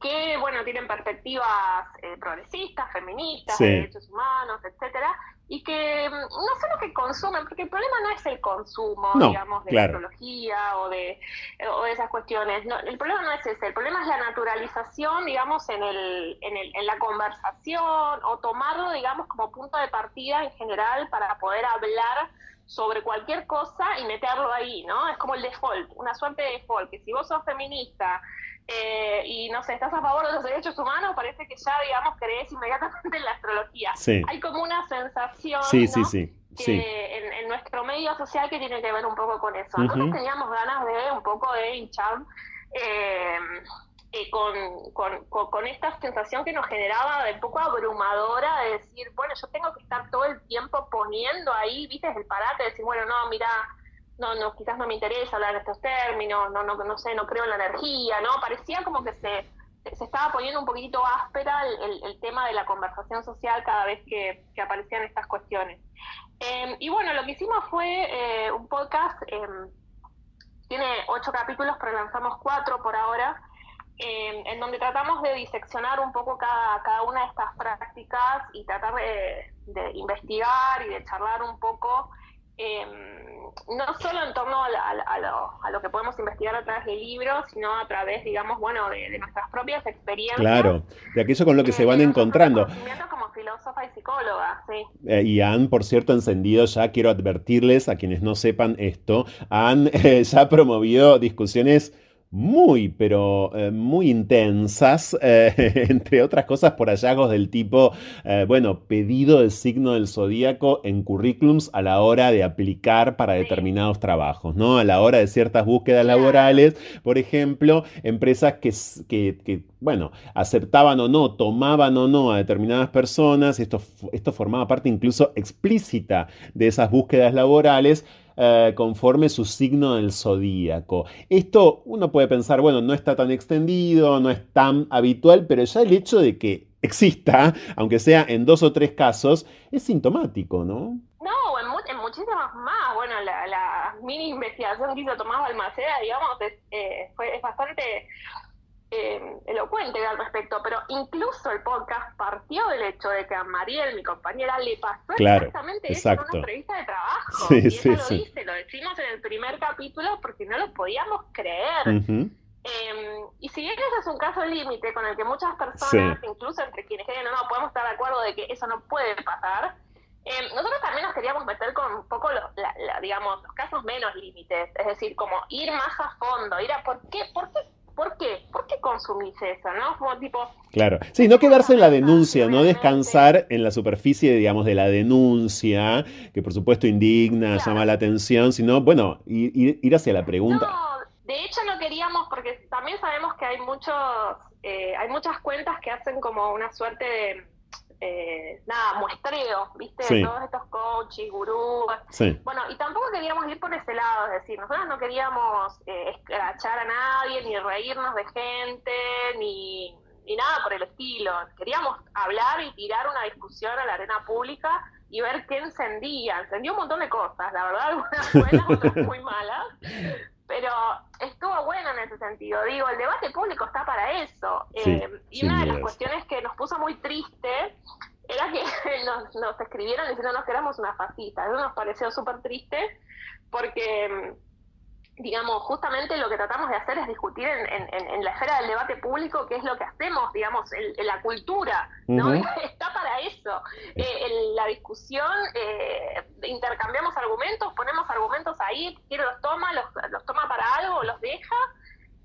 que, bueno, tienen perspectivas eh, progresistas, feministas, derechos humanos, etcétera, y que mm, no solo que consumen, porque el problema no es el consumo, digamos, de la tecnología o de, o de esas cuestiones, no, el problema no es ese, el problema es la naturalización, digamos, en, el, en, el, en la conversación, o tomarlo, digamos, como punto de partida en general para poder hablar sobre cualquier cosa y meterlo ahí, ¿no? Es como el default, una suerte de default, que si vos sos feminista eh, y no sé, estás a favor de los derechos humanos, parece que ya, digamos, crees inmediatamente en la astrología. Hay como una sensación sí, sí, sí. En, nuestro medio social que tiene que ver un poco con eso. Nosotros teníamos ganas de un poco de hinchar eh, eh, con, con, esta sensación que nos generaba de poco abrumadora de decir, bueno, yo tengo que estar todo el tiempo poniendo ahí, viste, el parate, de decir, bueno, no, mira, no, no, quizás no me interesa hablar de estos términos, no, no, no sé, no creo en la energía, ¿no? Parecía como que se, se estaba poniendo un poquitito áspera el, el, tema de la conversación social cada vez que, aparecían estas cuestiones. Em, y bueno, lo que hicimos fue eh, un podcast, em, tiene ocho capítulos, pero lanzamos cuatro por ahora, en donde tratamos de diseccionar un poco cada, cada una de estas prácticas y tratar de, investigar y de charlar un poco, em, no solo en torno a, lo, que podemos investigar a través de libros, sino a través, digamos, bueno, de, nuestras propias experiencias. Claro, de aquello con lo que se van encontrando. Como filósofa y psicóloga, sí. Eh, y han, por cierto, encendido ya, quiero advertirles a quienes no sepan esto, han eh, ya promovido discusiones muy, pero eh, muy intensas, eh, entre otras cosas por hallazgos del tipo, eh, bueno, pedido del signo del zodíaco en currículums a la hora de aplicar para determinados trabajos, ¿no? A la hora de ciertas búsquedas laborales, por ejemplo, empresas que, que, que bueno, aceptaban o no, tomaban o no a determinadas personas, esto, esto formaba parte incluso explícita de esas búsquedas laborales, eh, conforme su signo del zodíaco. Esto uno puede pensar, bueno, no está tan extendido, no es tan habitual, pero ya el hecho de que exista, aunque sea en dos o tres casos, es sintomático, ¿no? No, en, muchísimas más. Bueno, la, mini investigación que hizo Tomás Balmaceda, digamos, es, eh, fue, es bastante eh, elocuente al respecto, pero incluso el podcast partió del hecho de que a Mariel, mi compañera, le pasó exactamente eso en una entrevista de trabajo. y ella lo dice, lo decimos en el primer capítulo porque no lo podíamos creer. Em, y si bien ese es un caso límite con el que muchas personas, incluso entre quienes creen no, podemos estar de acuerdo de que eso no puede pasar, em, nosotros también nos queríamos meter con un poco, los, digamos, los casos menos límites, es decir, como ir más a fondo, ir a por qué, por qué ¿Por qué? ¿Por qué consumís eso? ¿No? Como tipo. Claro. Sí, no quedarse en la denuncia, no descansar en la superficie, digamos, de la denuncia, que por supuesto indigna, llama la atención, sino, bueno, ir, ir hacia la pregunta. No, de hecho no queríamos, porque también sabemos que hay muchos, eh, hay muchas cuentas que hacen como una suerte de eh, nada, muestreo, ¿viste? Todos estos coaches, gurús. Bueno, y tampoco queríamos ir por ese lado, es decir, nosotros no queríamos eh, escrachar a nadie, ni reírnos de gente, ni, ni nada por el estilo. Queríamos hablar y tirar una discusión a la arena pública y ver qué encendía. Encendió un montón de cosas, la verdad, algunas buenas, otras muy malas. Pero estuvo bueno en ese sentido. Digo, el debate público está para eso. Eh, y una de las cuestiones que nos puso muy triste era que nos, nos escribieron diciéndonos que éramos una fascista. Eso nos pareció súper triste porque digamos, justamente lo que tratamos de hacer es discutir en, la esfera del debate público qué es lo que hacemos, digamos, en, la cultura, ¿no? Está para eso. Eh, la discusión, eh, intercambiamos argumentos, ponemos argumentos ahí, quién los toma, los, los toma para algo, los deja,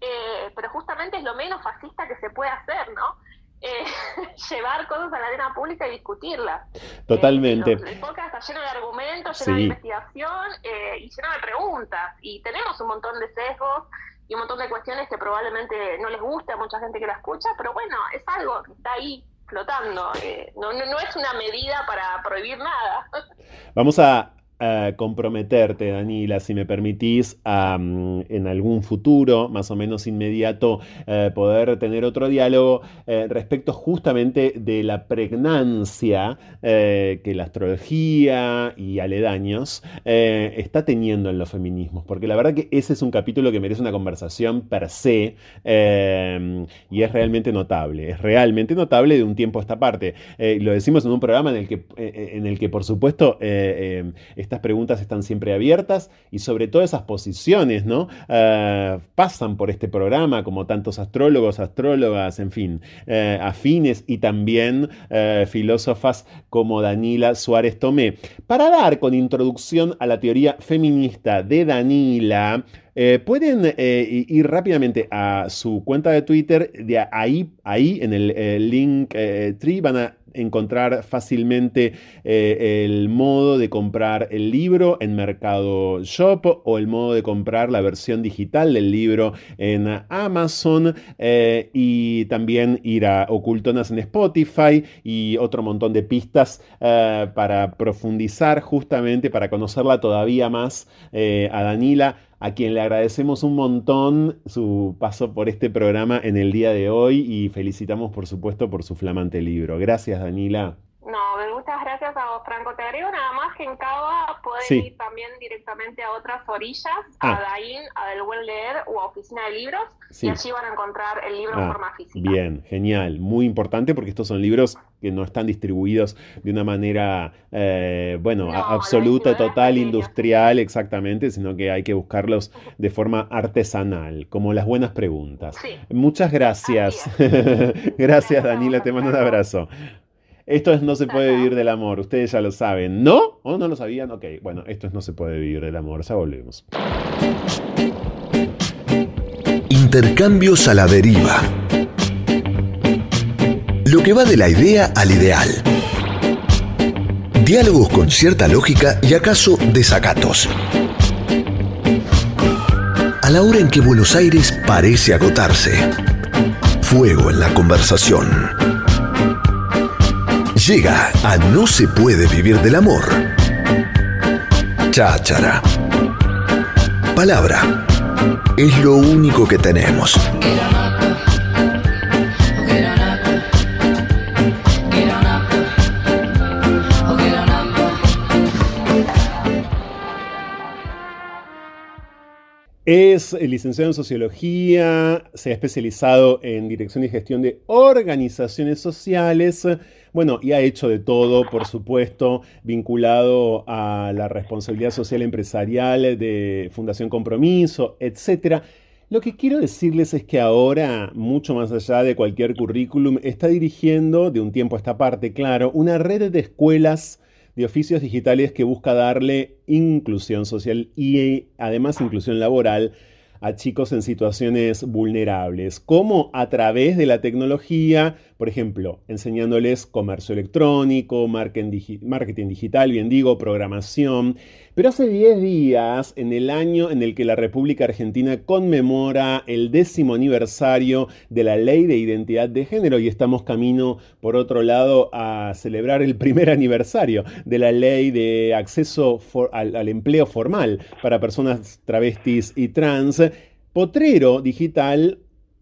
eh, pero justamente es lo menos fascista que se puede hacer, ¿no? Eh, llevar cosas a la arena pública y discutirlas. Totalmente. el podcast está lleno de argumentos, lleno de investigación eh, y lleno de preguntas. Y tenemos un montón de sesgos y un montón de cuestiones que probablemente no les guste a mucha gente que la escucha, pero bueno, es algo que está ahí flotando. Eh, no, no, no es una medida para prohibir nada. Vamos a comprometerte, Danila, si me permitís, en algún futuro, más o menos inmediato, eh, poder tener otro diálogo eh, respecto justamente de la pregnancia eh, que la astrología y aledaños está teniendo en los feminismos, porque la verdad que ese es un capítulo que merece una conversación per se y es realmente notable, es realmente notable de un tiempo a esta parte. lo decimos en un programa en el que, en el que por supuesto, estas preguntas están siempre abiertas y sobre todo esas posiciones, ¿no? Eh, pasan por este programa como tantos astrólogos, astrólogas, en fin, eh, afines y también eh, filósofas como Danila Suárez Tomé. Para dar con introducción a la teoría feminista de Danila, pueden ir rápidamente a su cuenta de Twitter, de ahí, ahí en el link tree van a encontrar fácilmente eh, el modo de comprar el libro en Mercado Shop o el modo de comprar la versión digital del libro en Amazon eh, y también ir a Ocultonas en Spotify y otro montón de pistas eh, para profundizar justamente, para conocerla todavía más a Danila a quien le agradecemos un montón su paso por este programa en el día de hoy y felicitamos por supuesto por su flamante libro. Gracias Danila. No, muchas gracias a vos, Franco. Te agrego nada más que en Cava pueden ir también directamente a otras orillas, a ah. Daín, a Del Buen Leer o a Oficina de Libros, y allí van a encontrar el libro en ah, forma física. Bien, genial. Muy importante porque estos son libros que no están distribuidos de una manera, eh, bueno, absoluta, total, industrial, exactamente, sino que hay que buscarlos de forma artesanal, como las buenas preguntas. Muchas gracias. gracias, Danila. Te mando un abrazo. Esto es No se puede vivir del amor, ustedes ya lo saben. ¿No? ¿O no lo sabían? Ok, bueno, esto es No se puede vivir del amor, ya volvemos. Intercambios a la deriva. Lo que va de la idea al ideal. Diálogos con cierta lógica y acaso desacatos. A la hora en que Buenos Aires parece agotarse. Fuego en la conversación. Llega a No se puede vivir del amor. Cháchara. Palabra. Es lo único que tenemos. Es licenciado en sociología, se ha especializado en dirección y gestión de organizaciones sociales, bueno, y ha hecho de todo, por supuesto, vinculado a la responsabilidad social empresarial de Fundación Compromiso, etc. Lo que quiero decirles es que ahora, mucho más allá de cualquier currículum, está dirigiendo, de un tiempo a esta parte, claro, una red de escuelas de oficios digitales que busca darle inclusión social y además inclusión laboral a chicos en situaciones vulnerables, como a través de la tecnología, por ejemplo, enseñándoles comercio electrónico, marketing digital, bien digo, programación. Pero hace 10 días, en el año en el que la República Argentina conmemora el décimo aniversario de la Ley de Identidad de Género y estamos camino, por otro lado, a celebrar el primer aniversario de la Ley de Acceso al Empleo Formal para personas travestis y trans, Potrero Digital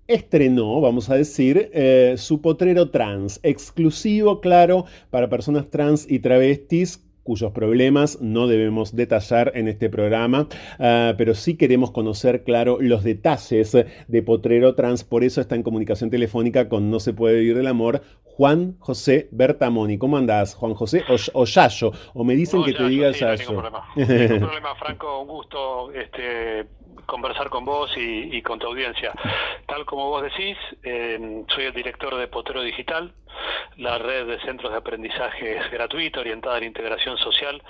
estrenó, vamos a decir, eh, su potrero trans, exclusivo, claro, para personas trans y travestis cuyos problemas no debemos detallar en este programa, ah, pero sí queremos conocer, claro, los detalles de Potrero Trans, por eso está en comunicación telefónica con No se puede vivir del amor, Juan José Bertamoni. ¿Cómo andás, Juan José? O, Yayo, o me dicen que te diga sí, Yayo. No problema. ningún problema, Franco, un gusto este, conversar con vos y, con tu audiencia. Tal como vos decís, eh, soy el director de Potero Digital, la red de centros de aprendizaje gratuita orientada a la integración social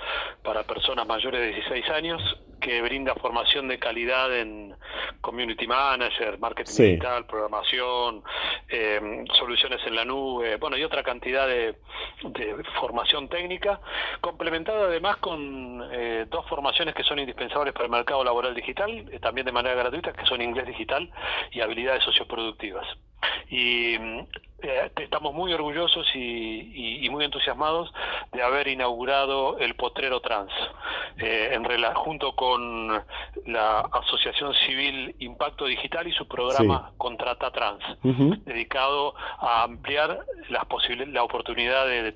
para personas mayores de 16 años, que brinda formación de calidad en community manager, marketing digital, programación, eh, soluciones en la nube, bueno, y otra cantidad de, formación técnica, complementada además con eh, dos formaciones que son indispensables para el mercado laboral digital, también de manera gratuita, que son inglés digital y habilidades socioproductivas. Y eh, estamos muy orgullosos y, muy entusiasmados de haber inaugurado el Potrero Trans, eh, en junto con la Asociación Civil Impacto Digital y su programa Contrata Trans, dedicado a ampliar las la oportunidad de,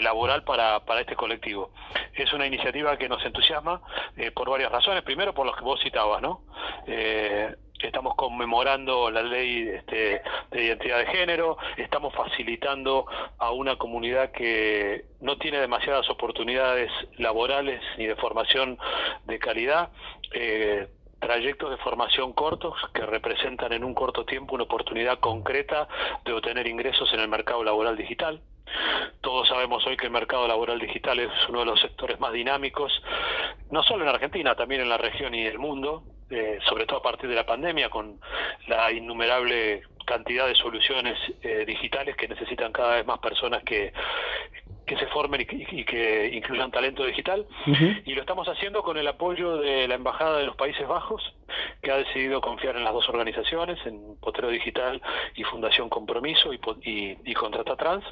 laboral para, para este colectivo. Es una iniciativa que nos entusiasma eh, por varias razones. Primero, por los que vos citabas, ¿no? Eh, estamos conmemorando la ley este, de identidad de género, estamos facilitando a una comunidad que no tiene demasiadas oportunidades laborales ni de formación de calidad. Eh, trayectos de formación cortos que representan en un corto tiempo una oportunidad concreta de obtener ingresos en el mercado laboral digital. Todos sabemos hoy que el mercado laboral digital es uno de los sectores más dinámicos, no solo en Argentina, también en la región y el mundo, eh, sobre todo a partir de la pandemia, con la innumerable cantidad de soluciones eh, digitales que necesitan cada vez más personas que, que se formen y, que incluyan talento digital. Y lo estamos haciendo con el apoyo de la Embajada de los Países Bajos, que ha decidido confiar en las dos organizaciones, en Potero Digital y Fundación Compromiso y, y, y Contrata Trans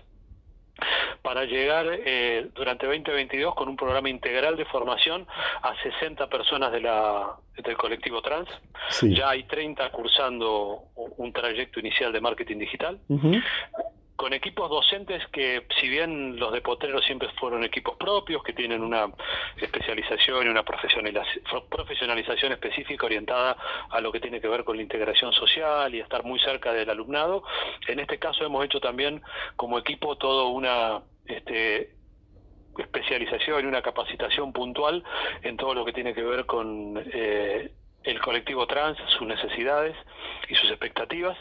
para llegar eh, durante 2022 con un programa integral de formación a 60 personas de la, del colectivo trans. Ya hay 30 cursando un trayecto inicial de marketing digital con equipos docentes que, si bien los de Potrero siempre fueron equipos propios, que tienen una especialización y una profesionalización específica orientada a lo que tiene que ver con la integración social y estar muy cerca del alumnado, en este caso hemos hecho también como equipo todo una este, especialización y una capacitación puntual en todo lo que tiene que ver con eh, el colectivo trans, sus necesidades y sus expectativas.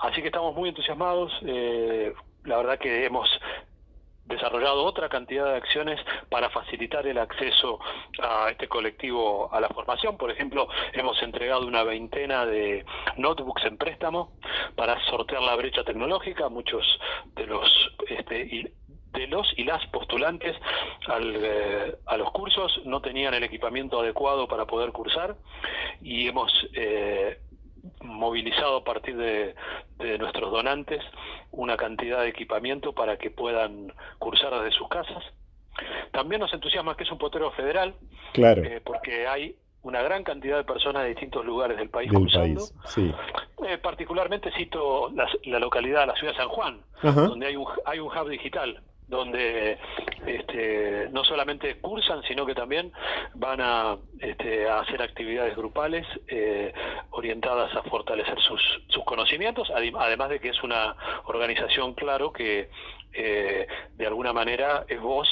Así que estamos muy entusiasmados. Eh, la verdad que hemos desarrollado otra cantidad de acciones para facilitar el acceso a este colectivo a la formación. Por ejemplo, hemos entregado una veintena de notebooks en préstamo para sortear la brecha tecnológica. Muchos de los este, de los y las postulantes eh, a los cursos no tenían el equipamiento adecuado para poder cursar y hemos eh, movilizado a partir de, nuestros donantes una cantidad de equipamiento para que puedan cursar desde sus casas. También nos entusiasma que es un potero federal, claro. Eh, porque hay una gran cantidad de personas de distintos lugares del país cursando. particularmente cito la, localidad, la ciudad de San Juan, donde hay un, hay un hub digital donde este, no solamente cursan, sino que también van a, este, hacer actividades grupales eh, orientadas a fortalecer sus, conocimientos, además de que es una organización, claro, que eh, de alguna manera es voz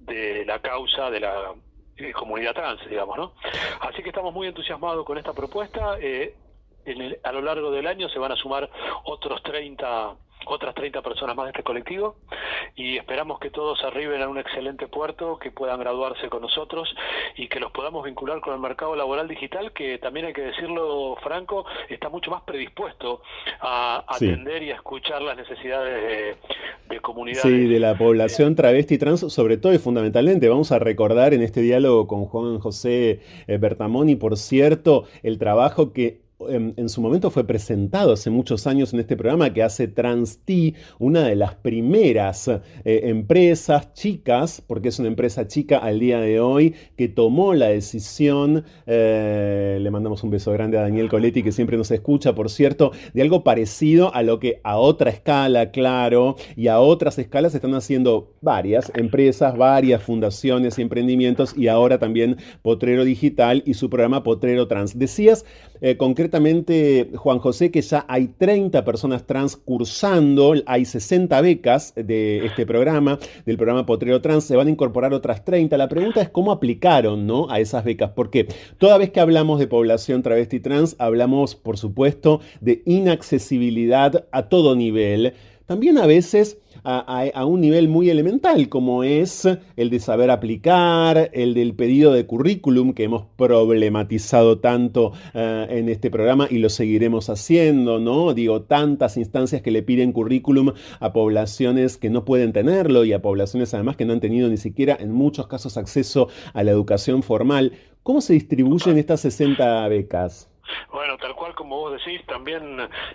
de la causa de la eh, comunidad trans, digamos, ¿no? Así que estamos muy entusiasmados con esta propuesta. Eh, a lo largo del año se van a sumar otros 30 otras 30 personas más de este colectivo y esperamos que todos arriben a un excelente puerto, que puedan graduarse con nosotros y que los podamos vincular con el mercado laboral digital, que también hay que decirlo, Franco, está mucho más predispuesto a atender y a escuchar las necesidades de, comunidades. Sí, de la población travesti y trans, sobre todo y fundamentalmente. Vamos a recordar en este diálogo con Juan José eh, Bertamoni, por cierto, el trabajo que en, su momento fue presentado hace muchos años en este programa que hace TransT, una de las primeras eh, empresas chicas, porque es una empresa chica al día de hoy, que tomó la decisión, eh, le mandamos un beso grande a Daniel Coletti, que siempre nos escucha, por cierto, de algo parecido a lo que a otra escala, claro, y a otras escalas están haciendo varias empresas, varias fundaciones y emprendimientos, y ahora también Potrero Digital y su programa Potrero Trans. Decías eh, concretamente, Juan José, que ya hay 30 personas trans cursando, hay 60 becas de este programa, del programa Potrero Trans, se van a incorporar otras 30. La pregunta es cómo aplicaron ¿no? a esas becas, porque toda vez que hablamos de población travesti trans, hablamos, por supuesto, de inaccesibilidad a todo nivel. También a veces a, un nivel muy elemental, como es el de saber aplicar, el del pedido de currículum que hemos problematizado tanto eh, en este programa y lo seguiremos haciendo, ¿no? Digo, tantas instancias que le piden currículum a poblaciones que no pueden tenerlo y a poblaciones además que no han tenido ni siquiera en muchos casos acceso a la educación formal. ¿Cómo se distribuyen estas 60 becas? Bueno, tal cual como vos decís, también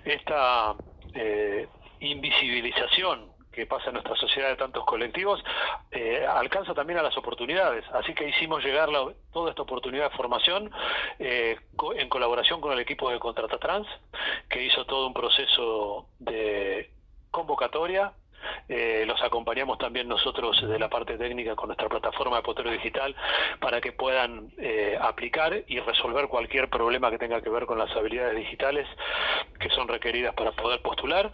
esta eh, invisibilización que pasa en nuestra sociedad de tantos colectivos, eh, alcanza también a las oportunidades. Así que hicimos llegar toda esta oportunidad de formación eh, en colaboración con el equipo de Contrata Trans, que hizo todo un proceso de convocatoria, eh, los acompañamos también nosotros de la parte técnica con nuestra plataforma de Potero Digital para que puedan eh, aplicar y resolver cualquier problema que tenga que ver con las habilidades digitales que son requeridas para poder postular.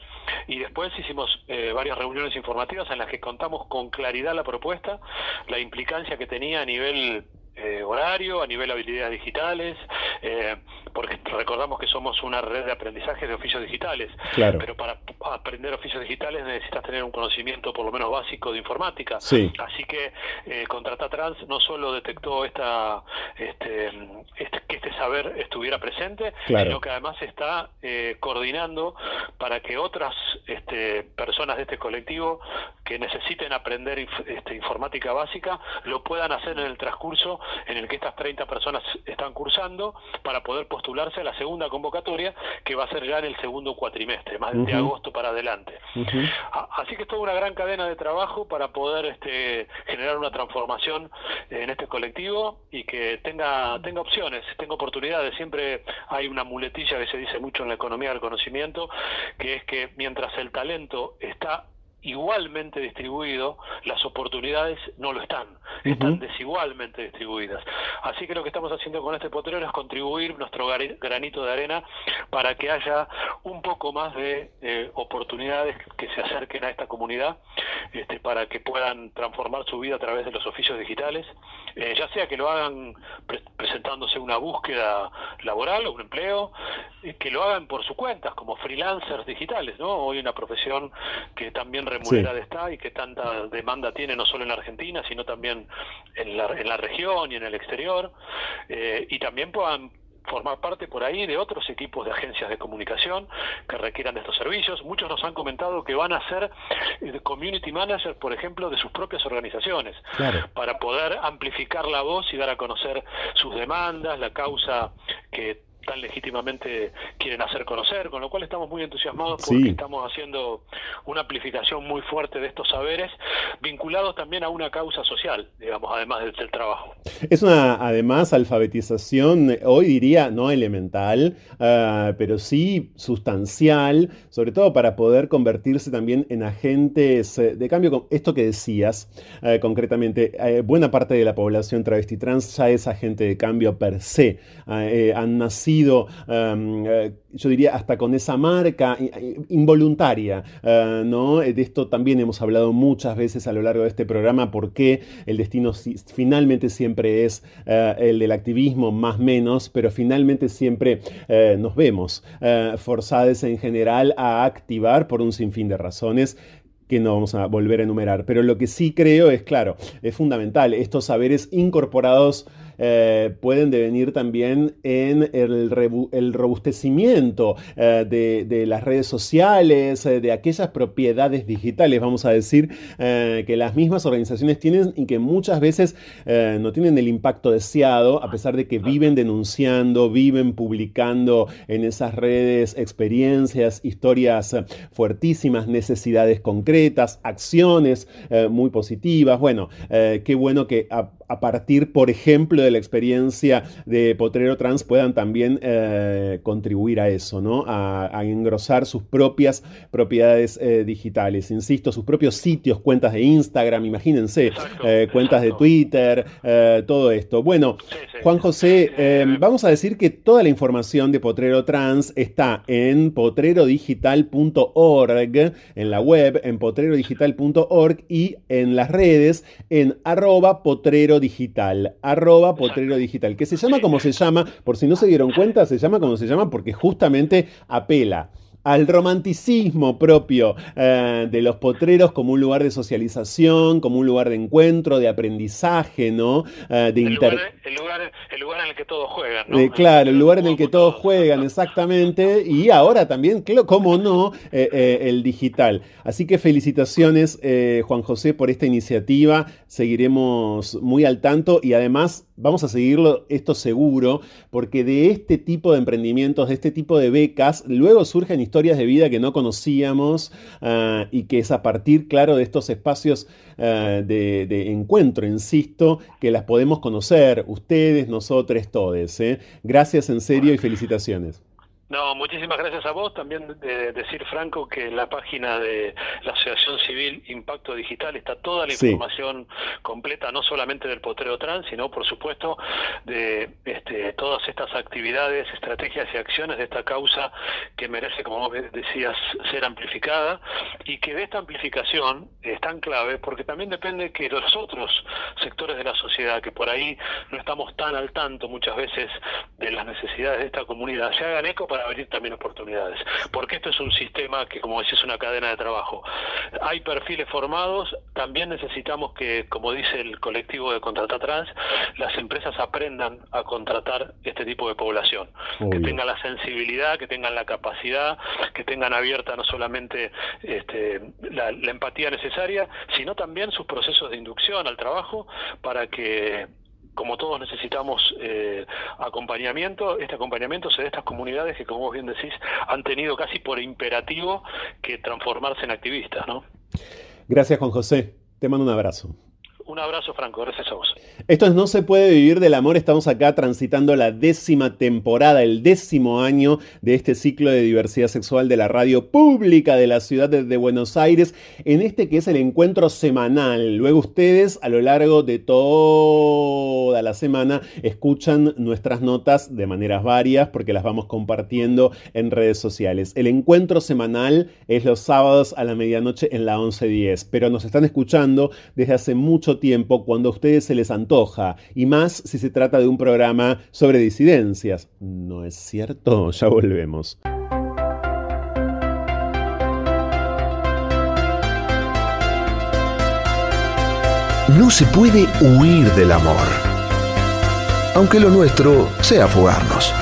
Y después hicimos eh, varias reuniones informativas en las que contamos con claridad la propuesta, la implicancia que tenía a nivel eh, horario, a nivel habilidades digitales, eh, porque recordamos que somos una red de aprendizaje de oficios digitales, pero para aprender oficios digitales necesitas tener un conocimiento por lo menos básico de informática. Así que eh, Contrata Trans no solo detectó esta, este, este, que este saber estuviera presente, sino que además está eh, coordinando para que otras este, personas de este colectivo que necesiten aprender este, informática básica lo puedan hacer en el transcurso en el que estas 30 personas están cursando para poder postularse a la segunda convocatoria que va a ser ya en el segundo cuatrimestre, más de agosto para adelante. Así que es toda una gran cadena de trabajo para poder este, generar una transformación en este colectivo y que tenga, tenga opciones, tenga oportunidades. Siempre hay una muletilla que se dice mucho en la economía del conocimiento, que es que mientras el talento está igualmente distribuido, las oportunidades no lo están, están desigualmente distribuidas. Así que lo que estamos haciendo con este potrero es contribuir nuestro granito de arena para que haya un poco más de eh, oportunidades que se acerquen a esta comunidad, este, para que puedan transformar su vida a través de los oficios digitales, eh, ya sea que lo hagan presentándose una búsqueda laboral o un empleo, eh, que lo hagan por su cuenta, como freelancers digitales, ¿no? Hoy una profesión que también remunerada está y que tanta demanda tiene no solo en la Argentina, sino también en la, en la región y en el exterior, eh, y también puedan formar parte por ahí de otros equipos de agencias de comunicación que requieran de estos servicios. Muchos nos han comentado que van a ser eh, community managers, por ejemplo, de sus propias organizaciones, para poder amplificar la voz y dar a conocer sus demandas, la causa que tan legítimamente quieren hacer conocer, con lo cual estamos muy entusiasmados porque estamos haciendo una amplificación muy fuerte de estos saberes vinculados también a una causa social, digamos, además del, trabajo. Es una, además, alfabetización, hoy diría, no elemental, ah, pero sí sustancial, sobre todo para poder convertirse también en agentes eh, de cambio. Esto que decías, eh, concretamente, eh, buena parte de la población travesti trans ya es agente de cambio per se. Ah, han nacido, yo diría, hasta con esa marca involuntaria, ¿no? De esto también hemos hablado muchas veces a lo largo de este programa, porque el destino finalmente siempre es el del activismo, más menos, pero finalmente siempre nos vemos forzados en general a activar por un sinfín de razones que no vamos a volver a enumerar. Pero lo que sí creo es, claro, es fundamental, estos saberes incorporados eh, pueden devenir también en el, robustecimiento eh, de, las redes sociales, eh, de aquellas propiedades digitales, vamos a decir, que las mismas organizaciones tienen y que muchas veces no tienen el impacto deseado, a pesar de que viven denunciando, viven publicando en esas redes experiencias, historias fuertísimas, necesidades concretas, acciones muy positivas. Bueno, qué bueno que a partir, por ejemplo, de la experiencia de Potrero Trans puedan también eh, contribuir a eso, ¿no? A, engrosar sus propias propiedades eh, digitales. Insisto, sus propios sitios, cuentas de Instagram, imagínense, eh, cuentas de Twitter, todo esto. Bueno, Juan José, vamos a decir que toda la información de Potrero Trans está en potrerodigital.org, en la web, en potrerodigital.org y en las redes en arroba potrero digital, arroba potrero digital, que se llama como se llama, por si no se dieron cuenta, se llama como se llama porque justamente apela al romanticismo propio eh, de los potreros como un lugar de socialización, como un lugar de encuentro, de aprendizaje, ¿no? Eh, de el, lugar, en el que todos juegan, ¿no? Eh, claro, el lugar en el que todos juegan, exactamente, y ahora también, como no, el digital. Así que felicitaciones, Juan José, por esta iniciativa, seguiremos muy al tanto y además vamos a seguirlo esto seguro, porque de este tipo de emprendimientos, de este tipo de becas, luego surgen historias de vida que no conocíamos ah, y que es a partir, claro, de estos espacios ah, de, encuentro, insisto, que las podemos conocer, ustedes, nosotros, todos. ¿eh? Gracias en serio y felicitaciones. No, muchísimas gracias a vos. También de decir, Franco, que en la página de la Asociación Civil Impacto Digital está toda la información completa, no solamente del potrero trans, sino, por supuesto, de este, todas estas actividades, estrategias y acciones de esta causa que merece, como vos decías, ser amplificada y que de esta amplificación es tan clave porque también depende que los otros sectores de la sociedad, que por ahí no estamos tan al tanto muchas veces de las necesidades de esta comunidad, se hagan eco para abrir también oportunidades. Porque esto es un sistema que, como decís, es una cadena de trabajo. Hay perfiles formados, también necesitamos que, como dice el colectivo de Contrata Trans, las empresas aprendan a contratar este tipo de población. Que tengan la sensibilidad, que tengan la capacidad, que tengan abierta no solamente este, la empatía necesaria, sino también sus procesos de inducción al trabajo para que como todos necesitamos eh, acompañamiento, este acompañamiento se da a estas comunidades que, como vos bien decís, han tenido casi por imperativo que transformarse en activistas, ¿no? Gracias, Juan José. Te mando un abrazo. Un abrazo, Franco. Gracias a vos. Esto es No se puede vivir del amor. Estamos acá transitando la décima temporada, el décimo año de este ciclo de diversidad sexual de la radio pública de la ciudad de, Buenos Aires, en este que es el encuentro semanal. Luego ustedes a lo largo de toda la semana escuchan nuestras notas de maneras varias porque las vamos compartiendo en redes sociales. El encuentro semanal es los sábados a la medianoche en la 11.10, pero nos están escuchando desde hace mucho tiempo cuando a ustedes se les antoja, y más si se trata de un programa sobre disidencias. ¿No es cierto? Ya volvemos. No se puede huir del amor, aunque lo nuestro sea fugarnos.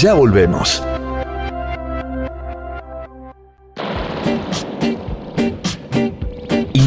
Ya volvemos.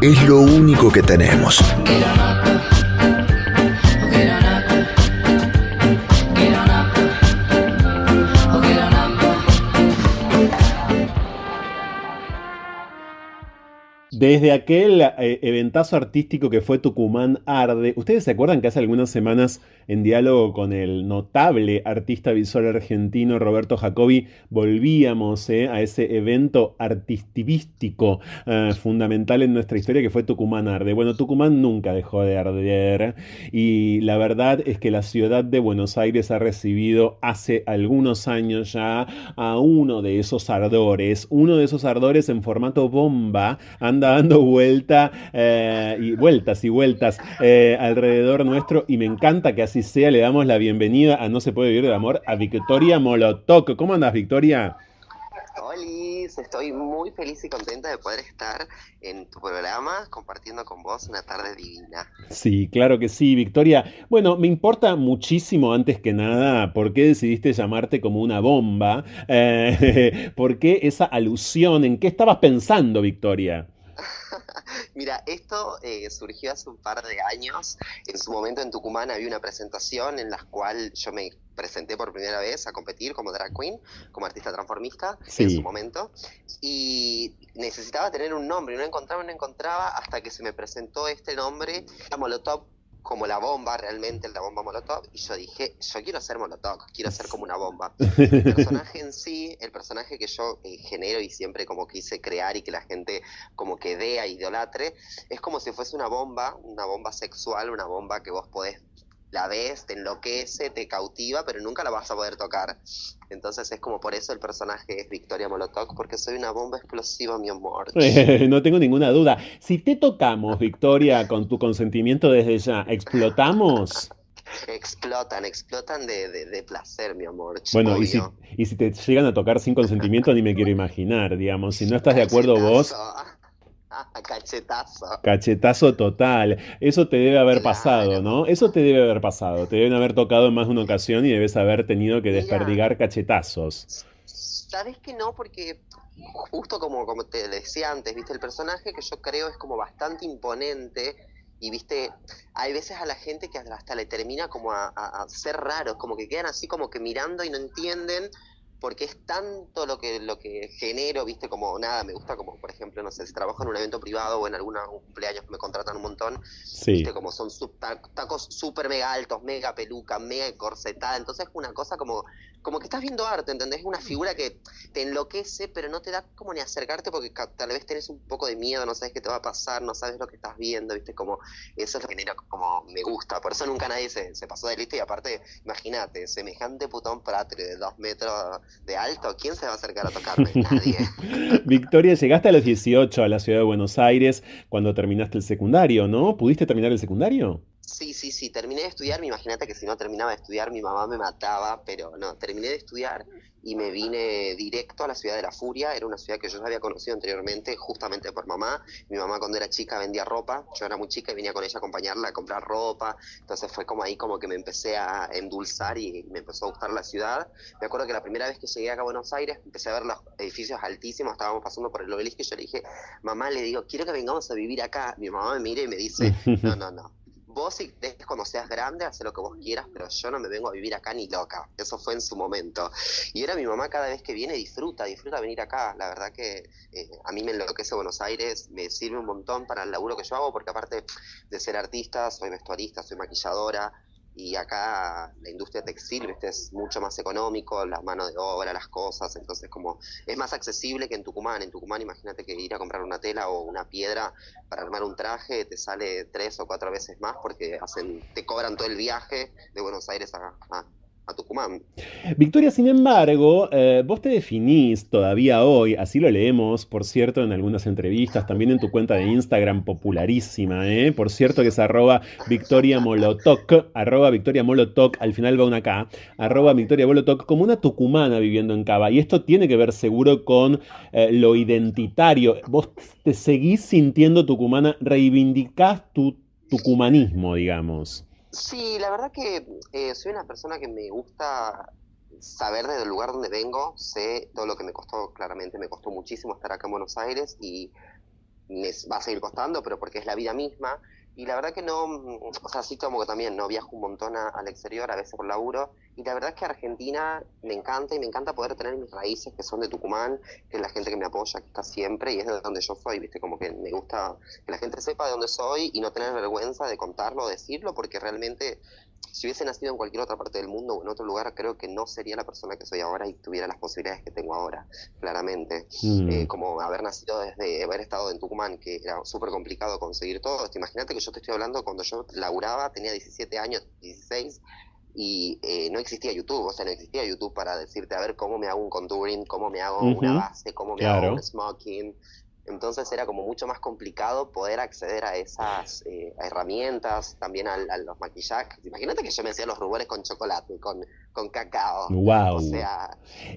Es lo único que tenemos. Desde aquel eh, eventazo artístico que fue Tucumán Arde, ¿ustedes se acuerdan que hace algunas semanas en diálogo con el notable artista visual argentino Roberto Jacobi volvíamos eh, a ese evento artistivístico eh, fundamental en nuestra historia que fue Tucumán Arde? Bueno, Tucumán nunca dejó de arder y la verdad es que la ciudad de Buenos Aires ha recibido hace algunos años ya a uno de esos ardores, uno de esos ardores en formato bomba, anda dando vuelta, eh, y vueltas y vueltas eh, alrededor nuestro y me encanta que así sea. Le damos la bienvenida a No se puede vivir de amor a Victoria Molotoc. ¿Cómo andas, Victoria? Hola, estoy muy feliz y contenta de poder estar en tu programa compartiendo con vos una tarde divina. Sí, claro que sí, Victoria. Bueno, me importa muchísimo antes que nada por qué decidiste llamarte como una bomba, eh, por qué esa alusión, en qué estabas pensando, Victoria. Mira, esto eh, surgió hace un par de años. En su momento en Tucumán había una presentación en la cual yo me presenté por primera vez a competir como drag queen, como artista transformista en su momento. Y necesitaba tener un nombre, y no encontraba, no encontraba, hasta que se me presentó este nombre, Molotov como la bomba realmente, la bomba Molotov, y yo dije, yo quiero ser Molotov, quiero ser como una bomba. El personaje en sí, el personaje que yo eh, genero y siempre como quise crear y que la gente como que vea, idolatre, es como si fuese una bomba, una bomba sexual, una bomba que vos podés la ves, te enloquece, te cautiva, pero nunca la vas a poder tocar. Entonces es como por eso el personaje es Victoria Molotov, porque soy una bomba explosiva, mi amor. no tengo ninguna duda. Si te tocamos, Victoria, con tu consentimiento desde ya, ¿explotamos? explotan, explotan de, placer, mi amor. Bueno, y si, y si, te llegan a tocar sin consentimiento, ni me quiero imaginar, digamos. Si no estás de acuerdo vos, Cachetazo. Cachetazo total. Eso te debe haber pasado, ¿no? Eso te debe haber pasado. Te deben haber tocado en más de una ocasión y debes haber tenido que desperdigar cachetazos. Sabes que no, porque justo como, como te decía antes, viste, el personaje que yo creo es como bastante imponente y viste, hay veces a la gente que hasta le termina como a, a ser raros, como que quedan así como que mirando y no entienden porque es tanto lo que lo que genero, viste, como nada, me gusta como, por ejemplo, no sé, si trabajo en un evento privado o en algún cumpleaños que me contratan un montón, viste, como son tacos súper mega altos, mega peluca, mega corsetada, entonces es una cosa como como que estás viendo arte, ¿entendés? Es una figura que te enloquece, pero no te da como ni acercarte porque tal vez tenés un poco de miedo, no sabes qué te va a pasar, no sabes lo que estás viendo, ¿viste? Como eso es lo que genera como me gusta, por eso nunca nadie se, pasó de listo y aparte, imagínate, semejante putón patrio de dos metros de alto, ¿quién se va a acercar a tocarme? Nadie. Victoria, llegaste a los 18 a la ciudad de Buenos Aires cuando terminaste el secundario, ¿no? ¿Pudiste terminar el secundario? Sí, sí, sí, terminé de estudiar, imagínate que si no terminaba de estudiar mi mamá me mataba, pero no, terminé de estudiar y me vine directo a la ciudad de la Furia, era una ciudad que yo ya había conocido anteriormente justamente por mamá, mi mamá cuando era chica vendía ropa, yo era muy chica y venía con ella a acompañarla a comprar ropa, entonces fue como ahí como que me empecé a endulzar y me empezó a gustar la ciudad. Me acuerdo que la primera vez que llegué acá a Buenos Aires empecé a ver los edificios altísimos, estábamos pasando por el obelisco y yo le dije, mamá, le digo, quiero que vengamos a vivir acá. Mi mamá me mira y me dice, no, no, no vos si cuando seas grande, hace lo que vos quieras, pero yo no me vengo a vivir acá ni loca. Eso fue en su momento. Y ahora mi mamá cada vez que viene disfruta, disfruta venir acá. La verdad que eh, a mí me enloquece Buenos Aires, me sirve un montón para el laburo que yo hago, porque aparte de ser artista, soy vestuarista, soy maquilladora, y acá la industria textil es mucho más económico, las manos de obra, las cosas, entonces como es más accesible que en Tucumán. En Tucumán imagínate que ir a comprar una tela o una piedra para armar un traje te sale tres o cuatro veces más porque hacen te cobran todo el viaje de Buenos Aires a, a Tucumán. Victoria, sin embargo, eh, vos te definís todavía hoy, así lo leemos, por cierto, en algunas entrevistas, también en tu cuenta de Instagram popularísima, ¿eh? por cierto que es arroba Victoria Molotoc, arroba Victoria Molotoc, al final va una K, arroba Victoria Molotoc, como una tucumana viviendo en Cava. Y esto tiene que ver seguro con eh, lo identitario. Vos te seguís sintiendo tucumana, reivindicás tu tucumanismo, digamos. Sí, la verdad que eh, soy una persona que me gusta saber desde el lugar donde vengo, sé todo lo que me costó, claramente me costó muchísimo estar acá en Buenos Aires y me va a seguir costando, pero porque es la vida misma. Y la verdad que no, mm, o sea, sí como que también no viajo un montón al exterior, a veces por laburo, y la verdad es que Argentina me encanta y me encanta poder tener mis raíces que son de Tucumán, que es la gente que me apoya, que está siempre y es de donde yo soy, viste, como que me gusta que la gente sepa de dónde soy y no tener vergüenza de contarlo decirlo, porque realmente si hubiese nacido en cualquier otra parte del mundo o en otro lugar, creo que no sería la persona que soy ahora y tuviera las posibilidades que tengo ahora, claramente. Mm. Eh, como haber nacido desde, haber estado en Tucumán, que era súper complicado conseguir todo. Imagínate que yo te estoy hablando cuando yo laburaba, tenía 17 años, 16, y eh, no existía YouTube, o sea, no existía YouTube para decirte a ver cómo me hago un contouring, cómo me hago una base, cómo me hago un smoking. Entonces era como mucho más complicado poder acceder a esas eh, herramientas, también a, los maquillajes. Imagínate que yo me hacía los rubores con chocolate, con, con cacao. Wow.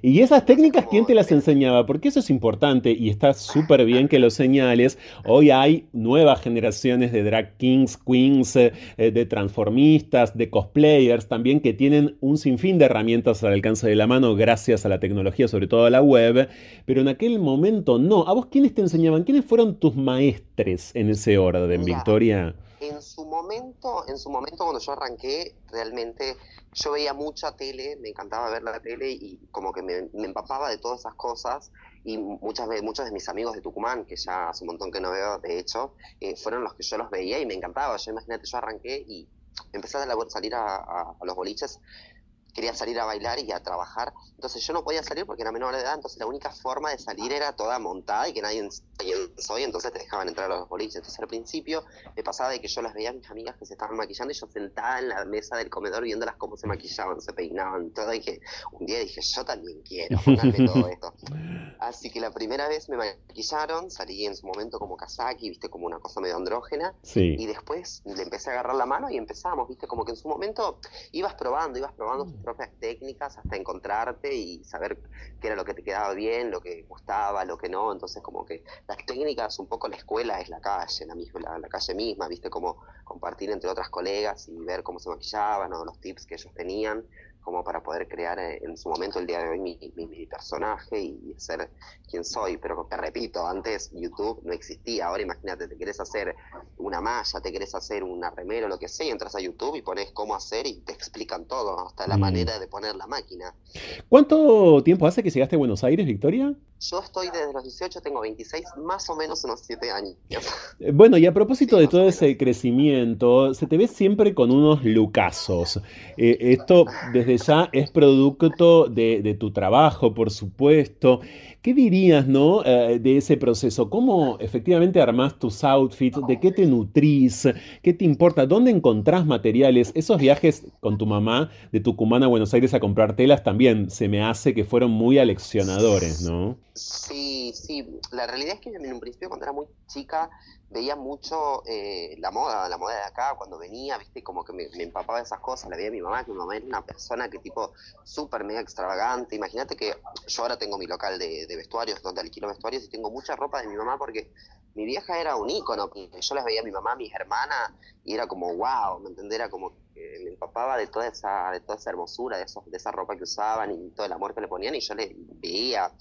y esas técnicas, ¿quién te las enseñaba? Porque eso es importante y está súper bien que lo señales. Hoy hay nuevas generaciones de drag kings, queens, eh, de transformistas, de cosplayers también que tienen un sinfín de herramientas al alcance de la mano gracias a la tecnología, sobre todo a la web. Pero en aquel momento no. ¿A vos quiénes te enseñaban? ¿Quiénes fueron tus maestres en ese orden, Victoria? En su momento, en su momento cuando yo arranqué, realmente yo veía mucha tele, me encantaba ver la tele y como que me, empapaba de todas esas cosas y muchas veces muchos de mis amigos de Tucumán, que ya hace un montón que no veo, de hecho, eh, fueron los que yo los veía y me encantaba. Yo imagínate, yo arranqué y empecé a salir a los boliches quería salir a bailar y a trabajar. Entonces yo no podía salir porque era menor de edad, entonces la única forma de salir era toda montada y que nadie soy, entonces te dejaban entrar a los boliches. Entonces al principio me pasaba de que yo las veía a mis amigas que se estaban maquillando y yo sentada en la mesa del comedor viéndolas cómo se maquillaban, se peinaban, todo. Y que un día dije, yo también quiero ponerme todo esto. Así que la primera vez me maquillaron, salí en su momento como Kazaki, viste, como una cosa medio andrógena. Y después le empecé a agarrar la mano y empezamos, viste, como que en su momento ibas probando, ibas probando propias técnicas hasta encontrarte y saber qué era lo que te quedaba bien, lo que gustaba, lo que no. Entonces, como que las técnicas, un poco la escuela es la calle, la, misma, la, calle misma, viste, como compartir entre otras colegas y ver cómo se maquillaban o los tips que ellos tenían como para poder crear eh, en su momento el día de hoy mi, personaje y ser quien soy. Pero te repito, antes YouTube no existía. Ahora imagínate, te querés hacer una malla, te querés hacer una remera lo que sea, entras a YouTube y pones cómo hacer y te explican todo, hasta la mm. manera de poner la máquina. ¿Cuánto tiempo hace que llegaste a Buenos Aires, Victoria? Yo estoy desde los 18, tengo 26, más o menos unos 7 años. Eh, bueno, y a propósito de todo ese crecimiento, se te ve siempre con unos lucazos. Eh, esto desde ya es producto de, tu trabajo, por supuesto. ¿Qué dirías, no, eh, de ese proceso? ¿Cómo efectivamente armás tus outfits? ¿De qué te nutrís? ¿Qué te importa? ¿Dónde encontrás materiales? Esos viajes con tu mamá de Tucumán a Buenos Aires a comprar telas también se me hace que fueron muy aleccionadores, ¿no? Sí, sí. La realidad es que en un principio, cuando era muy chica, veía mucho eh, la moda, la moda de acá, cuando venía, viste, como que me, empapaba de esas cosas, la veía mi mamá, que mi mamá era una persona que tipo súper mega extravagante, imagínate que yo ahora tengo mi local de, vestuarios, donde alquilo vestuarios y tengo mucha ropa de mi mamá porque mi vieja era un ícono, yo las veía a mi mamá, a mis hermanas, y era como wow, ¿me entendés? Era como que me empapaba de toda esa, de toda esa hermosura, de, esos, de esa ropa que usaban y todo el amor que le ponían, y yo le veía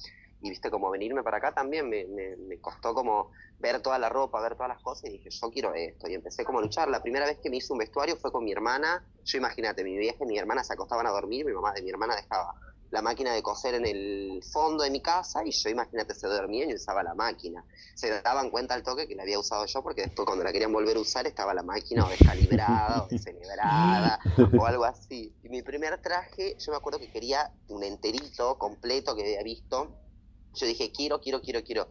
y viste como venirme para acá también me, me, costó como ver toda la ropa, ver todas las cosas y dije, yo quiero esto. Y empecé como a luchar. La primera vez que me hice un vestuario fue con mi hermana. Yo imagínate, mi viaje, mi hermana se acostaban a dormir, mi mamá de mi hermana dejaba la máquina de coser en el fondo de mi casa y yo imagínate se dormían y usaba la máquina. Se daban cuenta al toque que la había usado yo porque después cuando la querían volver a usar estaba la máquina o descalibrada o descerebrada o algo así. Y mi primer traje, yo me acuerdo que quería un enterito completo que había visto yo dije, quiero, quiero, quiero, quiero.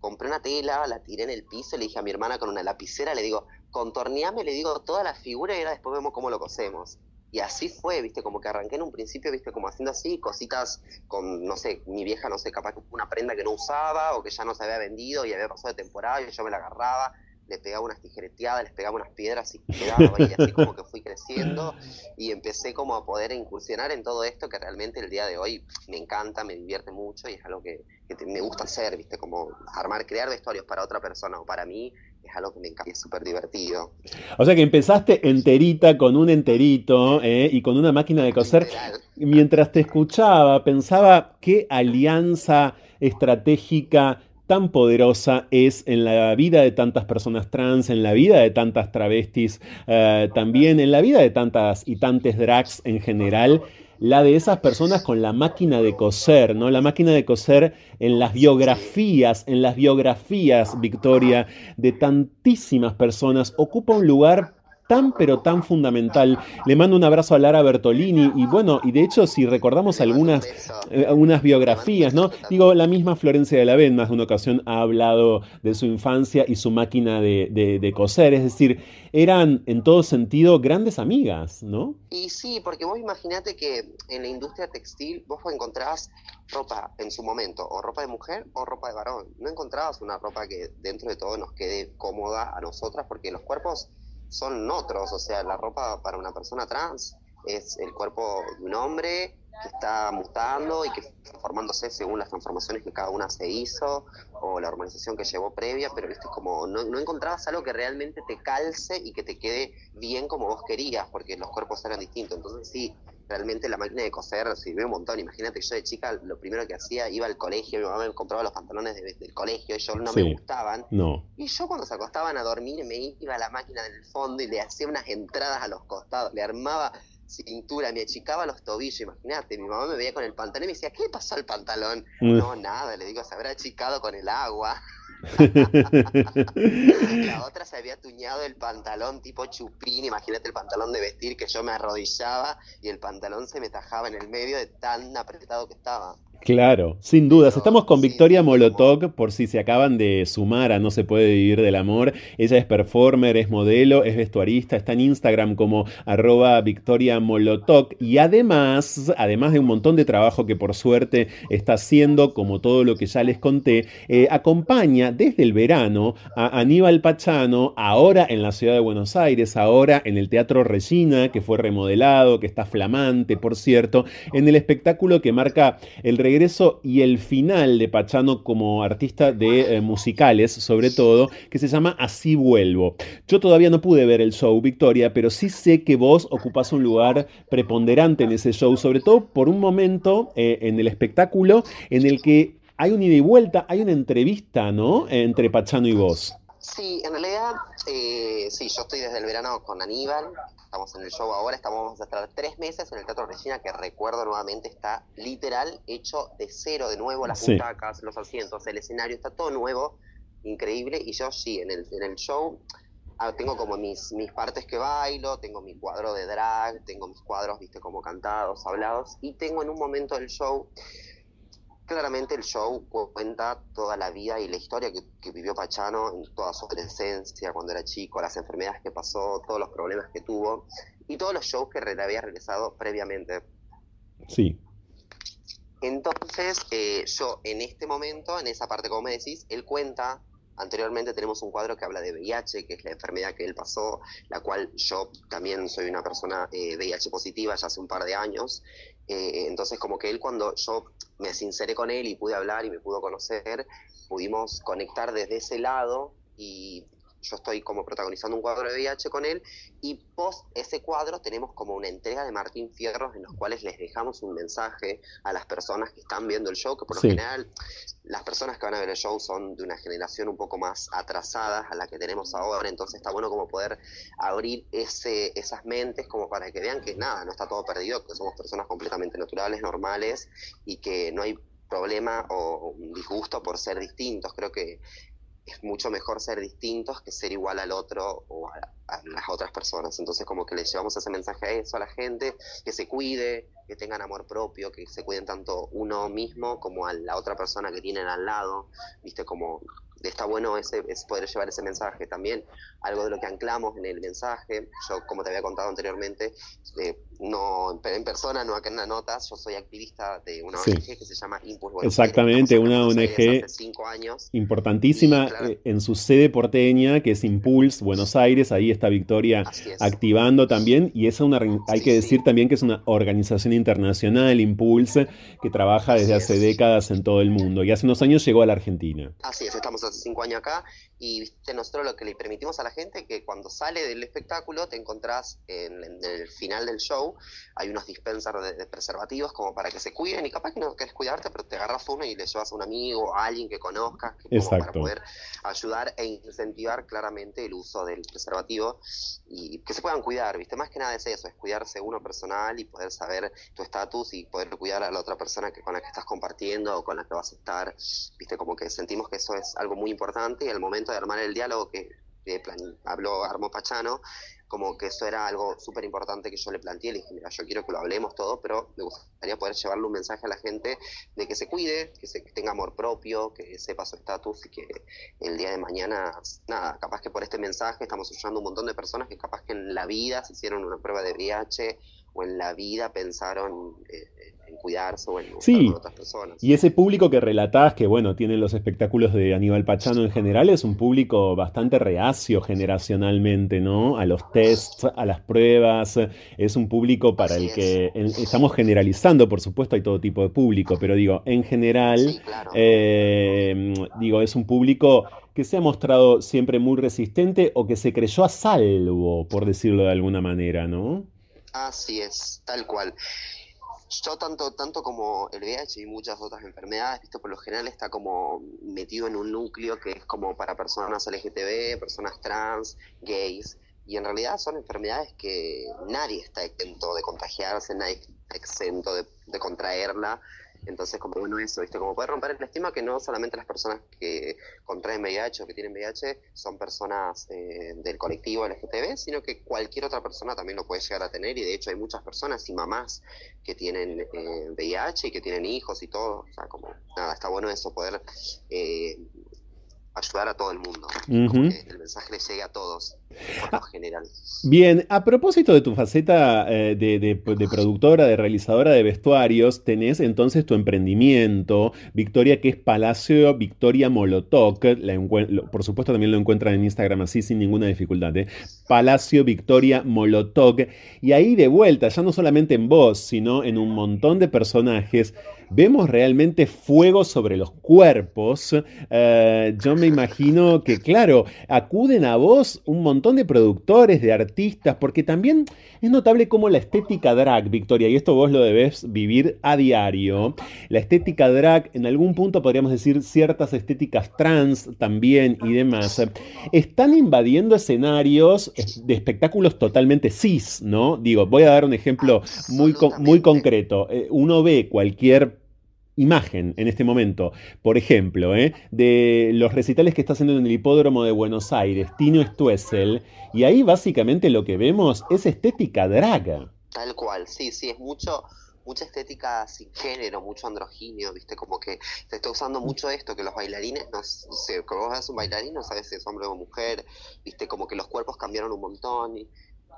Compré una tela, la tiré en el piso, le dije a mi hermana con una lapicera, le digo, contorneame, le digo toda la figura y ahora después vemos cómo lo cosemos. Y así fue, viste, como que arranqué en un principio, viste, como haciendo así, cositas con, no sé, mi vieja, no sé, capaz una prenda que no usaba o que ya no se había vendido y había pasado de temporada y yo me la agarraba le pegaba unas tijereteadas, les pegaba unas piedras y quedaba, y así como que fui creciendo y empecé como a poder incursionar en todo esto que realmente el día de hoy me encanta, me divierte mucho y es algo que, me gusta hacer, viste, como armar, crear vestuarios para otra persona o para mí, es algo que me encanta, es súper divertido. O sea que empezaste enterita con un enterito ¿eh? y con una máquina de coser. Mientras te escuchaba, pensaba qué alianza estratégica tan poderosa es en la vida de tantas personas trans, en la vida de tantas travestis, eh, también en la vida de tantas y tantas drags en general, la de esas personas con la máquina de coser, ¿no? La máquina de coser en las biografías, en las biografías, Victoria, de tantísimas personas, ocupa un lugar tan pero tan fundamental. Le mando un abrazo a Lara Bertolini y bueno, y de hecho si recordamos algunas eh, biografías, ¿no? Digo, la misma Florencia de la Ven más de una ocasión ha hablado de su infancia y su máquina de, coser, es decir, eran en todo sentido grandes amigas, ¿no? Y sí, porque vos imaginate que en la industria textil vos encontrabas ropa en su momento, o ropa de mujer o ropa de varón. No encontrabas una ropa que dentro de todo nos quede cómoda a nosotras porque los cuerpos son otros, o sea, la ropa para una persona trans es el cuerpo de un hombre que está mutando y que está formándose según las transformaciones que cada una se hizo o la organización que llevó previa, pero viste como no, no encontrabas algo que realmente te calce y que te quede bien como vos querías, porque los cuerpos eran distintos. Entonces sí, realmente la máquina de coser sirvió un montón. Imagínate que yo de chica lo primero que hacía, iba al colegio, mi mamá me compraba los pantalones del colegio, ellos no me gustaban. No. Y yo cuando se acostaban a dormir me iba a la máquina del fondo y le hacía unas entradas a los costados, le armaba cintura, me achicaba los tobillos, imagínate, mi mamá me veía con el pantalón y me decía, ¿qué pasó al pantalón? Mm. No, nada, le digo, se habrá achicado con el agua. la otra se había tuñado el pantalón tipo chupín, imagínate el pantalón de vestir que yo me arrodillaba y el pantalón se me tajaba en el medio de tan apretado que estaba. Claro, sin dudas. Estamos con Victoria Molotov, por si se acaban de sumar a No se puede vivir del amor. Ella es performer, es modelo, es vestuarista, está en Instagram como arroba Victoria Molotov y además, además de un montón de trabajo que por suerte está haciendo, como todo lo que ya les conté, eh, acompaña desde el verano a Aníbal Pachano, ahora en la ciudad de Buenos Aires, ahora en el Teatro Regina, que fue remodelado, que está flamante, por cierto, en el espectáculo que marca el regreso regreso y el final de Pachano como artista de eh, musicales, sobre todo, que se llama Así vuelvo. Yo todavía no pude ver el show, Victoria, pero sí sé que vos ocupas un lugar preponderante en ese show, sobre todo por un momento eh, en el espectáculo en el que hay un ida y vuelta, hay una entrevista, ¿no? Entre Pachano y vos. Sí, en realidad, eh, sí, yo estoy desde el verano con Aníbal, estamos en el show ahora, estamos a estar tres meses en el Teatro Regina, que recuerdo nuevamente está literal hecho de cero, de nuevo, las butacas, los asientos, el escenario, está todo nuevo, increíble, y yo sí, en el, en el show ah, tengo como mis, mis partes que bailo, tengo mi cuadro de drag, tengo mis cuadros, viste, como cantados, hablados, y tengo en un momento del show claramente el show cuenta toda la vida y la historia que, vivió Pachano en toda su adolescencia, cuando era chico, las enfermedades que pasó, todos los problemas que tuvo y todos los shows que había realizado previamente. Sí. Entonces, eh, yo en este momento, en esa parte, como me decís, él cuenta Anteriormente tenemos un cuadro que habla de VIH, que es la enfermedad que él pasó, la cual yo también soy una persona eh, VIH positiva ya hace un par de años. Eh, entonces como que él cuando yo me sinceré con él y pude hablar y me pudo conocer, pudimos conectar desde ese lado y yo estoy como protagonizando un cuadro de VIH con él y post ese cuadro tenemos como una entrega de Martín Fierros en los cuales les dejamos un mensaje a las personas que están viendo el show, que por lo general las personas que van a ver el show son de una generación un poco más atrasada a la que tenemos ahora, entonces está bueno como poder abrir ese, esas mentes como para que vean que nada, no está todo perdido, que somos personas completamente naturales, normales y que no hay problema o un disgusto por ser distintos. Creo que es mucho mejor ser distintos que ser igual al otro o a, las otras personas. Entonces como que le llevamos ese mensaje a eso a la gente, que se cuide, que tengan amor propio, que se cuiden tanto uno mismo como a la otra persona que tienen al lado, viste como está bueno ese, es poder llevar ese mensaje también. Algo de lo que anclamos en el mensaje, yo como te había contado anteriormente, eh, no en persona, no acá en las notas, yo soy activista de una ONG que se llama Impulse Exactamente, una ONG años. importantísima eh, en su sede porteña, que es Impulse Buenos Aires, ahí está Victoria activando también, y es una, hay que decir también que es una organización internacional, Impulse, que trabaja desde hace décadas en todo el mundo, y hace unos años llegó a la Argentina. Así es, estamos hace cinco años acá, y ¿viste? nosotros lo que le permitimos a la gente que cuando sale del espectáculo te encontrás en, el final del show, hay unos dispensers de, preservativos como para que se cuiden y capaz que no querés cuidarte, pero te agarras uno y le llevas a un amigo, a alguien que conozcas, como para poder ayudar e incentivar claramente el uso del preservativo y que se puedan cuidar, ¿viste? Más que nada es eso, es cuidarse uno personal y poder saber tu estatus y poder cuidar a la otra persona que con la que estás compartiendo o con la que vas a estar, ¿viste? Como que sentimos que eso es algo muy importante y al momento de armar el diálogo que, habló Armo Pachano, como que eso era algo súper importante que yo le planteé, le dije, mira, yo quiero que lo hablemos todo, pero me gustaría poder llevarle un mensaje a la gente de que se cuide, que, se, tenga amor propio, que sepa su estatus y que el día de mañana, nada, capaz que por este mensaje estamos ayudando a un montón de personas que capaz que en la vida se hicieron una prueba de VIH o en la vida pensaron eh, en cuidarse o en sí. otras personas. Y ese público que relatás, que bueno, tiene los espectáculos de Aníbal Pachano en general, es un público bastante reacio generacionalmente, ¿no? A los tests, a las pruebas, es un público para el que estamos generalizando, por supuesto, hay todo tipo de público, pero digo, en general, eh, digo, es un público que se ha mostrado siempre muy resistente o que se creyó a salvo, por decirlo de alguna manera, ¿no? Así es, tal cual. Yo tanto, tanto como el VIH y muchas otras enfermedades, visto por lo general está como metido en un núcleo que es como para personas LGTB, personas trans, gays, y en realidad son enfermedades que nadie está exento de contagiarse, nadie está exento de, de contraerla, entonces, como bueno eso, ¿viste? Como poder romper el estima que no solamente las personas que contraen VIH o que tienen VIH son personas eh, del colectivo LGTB, sino que cualquier otra persona también lo puede llegar a tener y de hecho hay muchas personas y mamás que tienen eh, VIH y que tienen hijos y todo. O sea, como nada, está bueno eso, poder eh, ayudar a todo el mundo. que el mensaje le llegue a todos, general. Bien, a propósito de tu faceta eh, de, productora, de realizadora de vestuarios, tenés entonces tu emprendimiento, Victoria, que es Palacio Victoria Molotov. por supuesto, también lo encuentran en Instagram así, sin ninguna dificultad. ¿eh? Palacio Victoria Molotov. Y ahí de vuelta, ya no solamente en vos, sino en un montón de personajes, vemos realmente fuego sobre los cuerpos. Eh, yo me imagino que, claro, acuden a vos un montón de productores, de artistas, porque también es notable cómo la estética drag, Victoria, y esto vos lo debes vivir a diario, la estética drag, en algún punto podríamos decir ciertas estéticas trans también y demás, están invadiendo escenarios de espectáculos totalmente cis, ¿no? Digo, voy a dar un ejemplo muy, muy concreto. Eh, uno ve cualquier imagen en este momento, por ejemplo, ¿eh? de los recitales que está haciendo en el hipódromo de Buenos Aires, Tino Stuessel, y ahí básicamente lo que vemos es estética draga. Tal cual, sí, sí, es mucho, mucha estética sin género, mucho androginio, viste, como que se está usando mucho esto, que los bailarines, no sé, como vos ves un bailarín, no sabes si es hombre o mujer, viste, como que los cuerpos cambiaron un montón, y,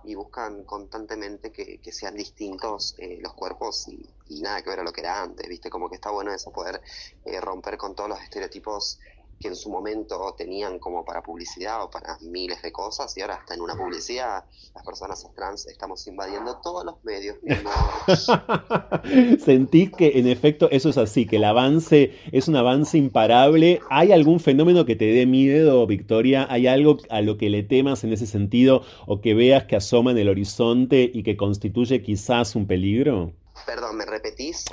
y buscan constantemente que, sean distintos eh, los cuerpos y, nada que ver a lo que era antes, ¿viste? Como que está bueno eso, poder eh, romper con todos los estereotipos que en su momento tenían como para publicidad o para miles de cosas y ahora hasta en una publicidad las personas trans estamos invadiendo todos los medios. Sentís que en efecto eso es así, que el avance es un avance imparable. ¿Hay algún fenómeno que te dé miedo, Victoria? ¿Hay algo a lo que le temas en ese sentido o que veas que asoma en el horizonte y que constituye quizás un peligro? Perdón, ¿me repetís?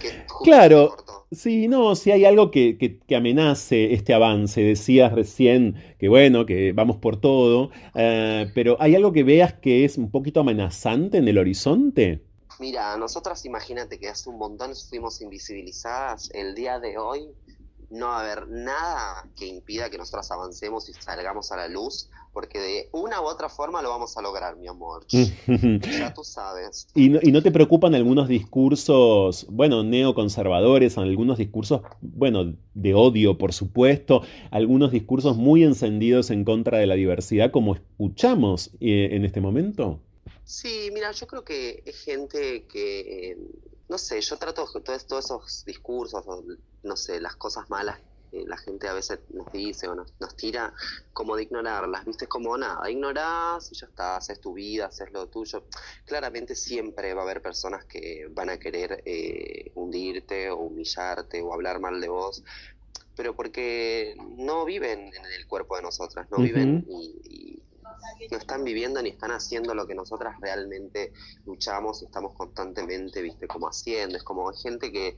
claro, sí, no, si hay algo que, que, amenace este avance. Decías recién que bueno, que vamos por todo, eh, pero ¿hay algo que veas que es un poquito amenazante en el horizonte? Mira, nosotras imagínate que hace un montón fuimos invisibilizadas. El día de hoy no va a haber nada que impida que nosotros avancemos y salgamos a la luz, porque de una u otra forma lo vamos a lograr, mi amor. ya tú sabes. ¿Y no, ¿Y no, te preocupan algunos discursos, bueno, neoconservadores, algunos discursos, bueno, de odio, por supuesto, algunos discursos muy encendidos en contra de la diversidad, como escuchamos eh, en este momento? Sí, mira, yo creo que es gente que no sé, yo trato todos, todos esos discursos, no sé, las cosas malas que la gente a veces nos dice o nos, tira, como de ignorarlas, viste, como nada, ignorás y ya está, haces tu vida, haces lo tuyo. Claramente siempre va a haber personas que van a querer eh, hundirte o humillarte o hablar mal de vos, pero porque no viven en el cuerpo de nosotras, no viven y no están viviendo ni están haciendo lo que nosotras realmente luchamos y estamos constantemente, viste, como haciendo. Es como gente que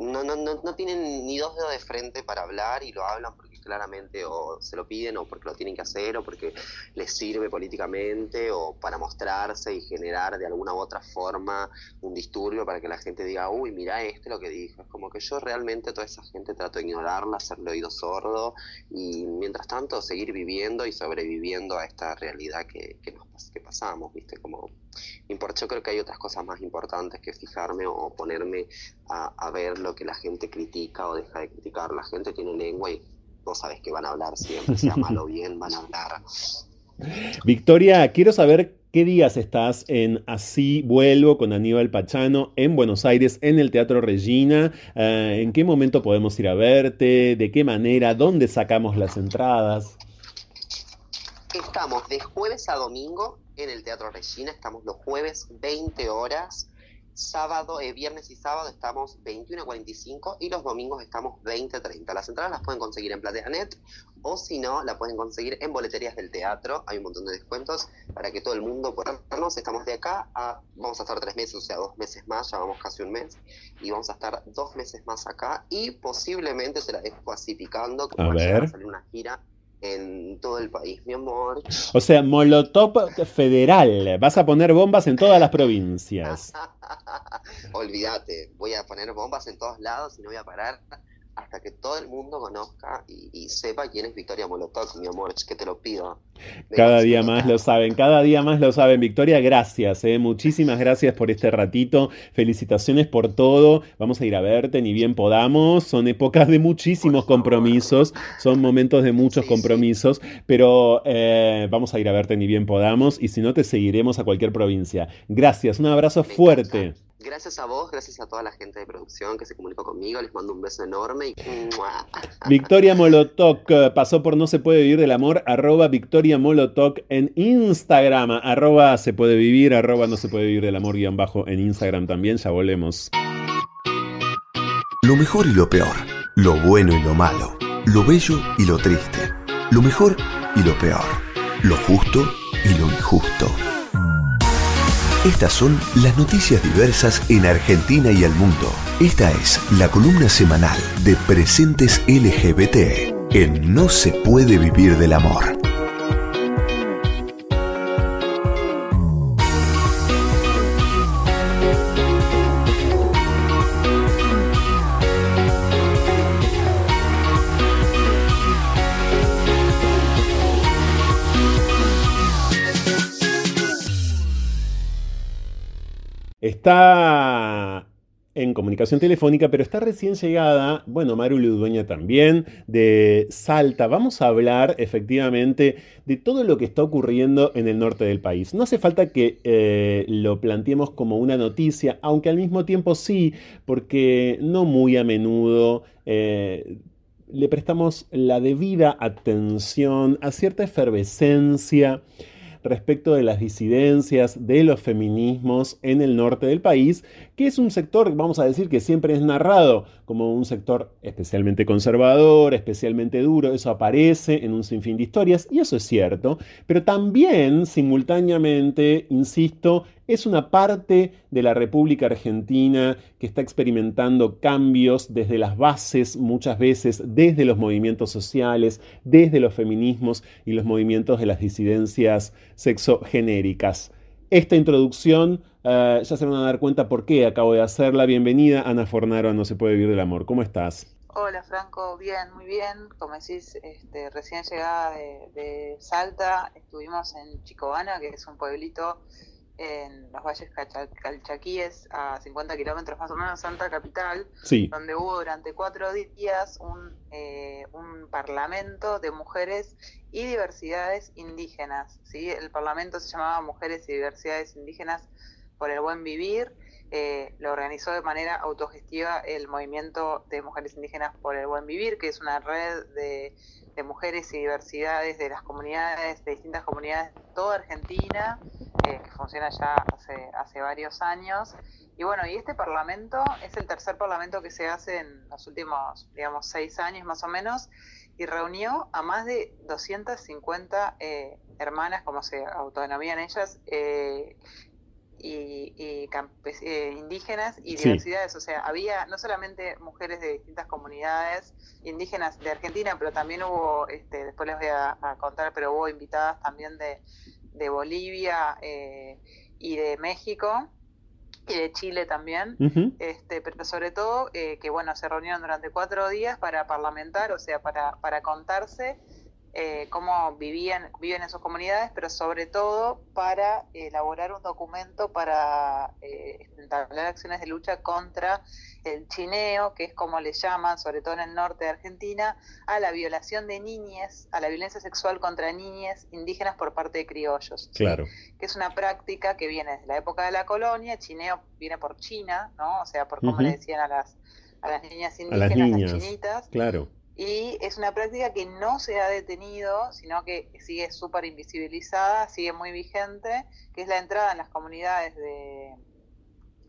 no, no, no, no tienen ni dos dedos de frente para hablar y lo hablan porque claramente o se lo piden o porque lo tienen que hacer o porque les sirve políticamente o para mostrarse y generar de alguna u otra forma un disturbio para que la gente diga, uy, mira este lo que dijo. Es como que yo realmente toda esa gente trato de ignorarla, hacerle oído sordo y mientras tanto seguir viviendo y sobreviviendo a esta realidad que, que, nos, que pasamos, ¿viste? Como yo creo que hay otras cosas más importantes que fijarme o ponerme a, a ver lo que la gente critica o deja de criticar. La gente tiene lengua y vos sabés que van a hablar siempre, sea malo o bien, van a hablar. Victoria, quiero saber qué días estás en Así Vuelvo con Aníbal Pachano en Buenos Aires, en el Teatro Regina. Eh, ¿En qué momento podemos ir a verte? ¿De qué manera? ¿Dónde sacamos las entradas? Estamos de jueves a domingo en el Teatro Regina, estamos los jueves 20 horas sábado, eh, viernes y sábado estamos 21.45 y los domingos estamos 20.30. Las entradas las pueden conseguir en PlateaNet o si no, la pueden conseguir en boleterías del teatro. Hay un montón de descuentos para que todo el mundo pueda vernos. Estamos de acá a, vamos a estar tres meses, o sea, dos meses más, ya vamos casi un mes, y vamos a estar dos meses más acá y posiblemente se la dejo así picando, como a ver. salir una gira en todo el país, mi amor. O sea, Molotov federal. Vas a poner bombas en todas las provincias. Olvídate, voy a poner bombas en todos lados y no voy a parar hasta que todo el mundo conozca y, sepa quién es Victoria Molotov, mi amor, que te lo pido. cada día más lo saben, cada día más lo saben. Victoria, gracias, eh. muchísimas gracias por este ratito. Felicitaciones por todo. Vamos a ir a verte ni bien podamos. Son épocas de muchísimos compromisos, son momentos de muchos compromisos, pero eh, vamos a ir a verte ni bien podamos y si no te seguiremos a cualquier provincia. Gracias, un abrazo fuerte. Gracias a vos, gracias a toda la gente de producción que se comunicó conmigo, les mando un beso enorme y... Victoria Molotok eh, pasó por No se puede vivir del amor, arroba Victoria Molotok en Instagram, arroba se puede vivir, arroba no se puede vivir del amor guion bajo en Instagram también, ya volvemos. Lo mejor y lo peor, lo bueno y lo malo, lo bello y lo triste, lo mejor y lo peor, lo justo y lo injusto. Estas son las noticias diversas en Argentina y el mundo. Esta es la columna semanal de Presentes LGBT en No se puede vivir del amor. Está en comunicación telefónica, pero está recién llegada, bueno, Maru Ludueña también, de Salta. Vamos a hablar efectivamente de todo lo que está ocurriendo en el norte del país. No hace falta que eh, lo planteemos como una noticia, aunque al mismo tiempo sí, porque no muy a menudo eh, le prestamos la debida atención a cierta efervescencia respecto de las disidencias de los feminismos en el norte del país, que es un sector, vamos a decir, que siempre es narrado como un sector especialmente conservador, especialmente duro, eso aparece en un sinfín de historias, y eso es cierto, pero también simultáneamente, insisto, es una parte de la República Argentina que está experimentando cambios desde las bases, muchas veces desde los movimientos sociales, desde los feminismos y los movimientos de las disidencias sexogenéricas. Esta introducción eh, ya se van a dar cuenta por qué acabo de hacerla. Bienvenida, Ana Fornaro, No se puede vivir del amor. ¿Cómo estás? Hola Franco, bien, muy bien. Como decís, este, recién llegada de, Salta, estuvimos en Chicobana, que es un pueblito en los valles calchaquíes, a 50 kilómetros más o menos de Santa Capital, donde hubo durante cuatro días un, eh, un parlamento de mujeres y diversidades indígenas. ¿sí? El parlamento se llamaba Mujeres y Diversidades Indígenas por el Buen Vivir eh, lo organizó de manera autogestiva el Movimiento de Mujeres Indígenas por el Buen Vivir, que es una red de, mujeres y diversidades de las comunidades, de distintas comunidades de toda Argentina, eh, que funciona ya hace, varios años. Y bueno, y este parlamento es el tercer parlamento que se hace en los últimos, digamos, seis años más o menos, y reunió a más de 250 eh, hermanas, como se autodenominan ellas, y, eh, indígenas y diversidades. O sea, había no solamente mujeres de distintas comunidades indígenas de Argentina, pero también hubo, este, después les voy a, contar, pero hubo invitadas también de, de Bolivia eh, y de México y de Chile también, este, pero sobre todo eh, que bueno, se reunieron durante cuatro días para parlamentar, o sea, para, para contarse eh, cómo vivían, viven en sus comunidades, pero sobre todo para elaborar un documento para eh, entablar acciones de lucha contra el chineo, que es como le llaman, sobre todo en el norte de Argentina, a la violación de niñas, a la violencia sexual contra niñas indígenas por parte de criollos. Claro. Que es una práctica que viene desde la época de la colonia, chineo viene por China, ¿no? O sea, por cómo le decían a las, a las niñas indígenas, a las, las chinitas. Claro y es una práctica que no se ha detenido, sino que sigue súper invisibilizada, sigue muy vigente, que es la entrada en las comunidades de,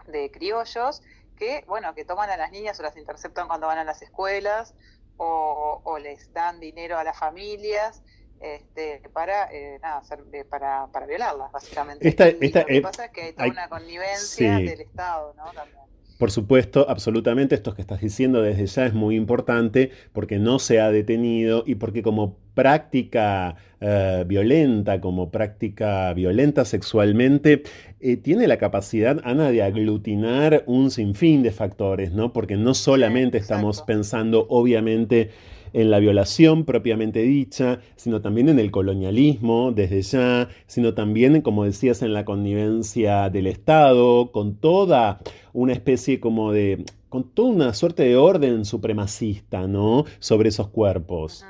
de criollos, que, bueno, que toman a las niñas o las interceptan cuando van a las escuelas, o, les dan dinero a las familias, este, para, eh, nada, para, para violarlas, básicamente. Esta, lo que eh, pasa es que hay toda una connivencia del Estado, ¿no? También. Por supuesto, absolutamente, esto que estás diciendo desde ya es muy importante porque no se ha detenido y porque como práctica eh, violenta, como práctica violenta sexualmente, eh, tiene la capacidad, Ana, de aglutinar un sinfín de factores, ¿no? Porque no solamente estamos pensando, obviamente, en la violación propiamente dicha, sino también en el colonialismo desde ya, sino también, como decías, en la connivencia del Estado, con toda una especie como de, con toda una suerte de orden supremacista, ¿no? Sobre esos cuerpos.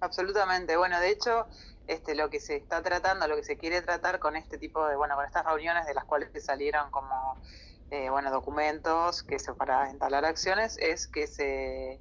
Absolutamente. Bueno, de hecho, este, lo que se está tratando, lo que se quiere tratar con este tipo de, bueno, con estas reuniones de las cuales salieron como, eh, bueno, documentos que se para entablar acciones, es que se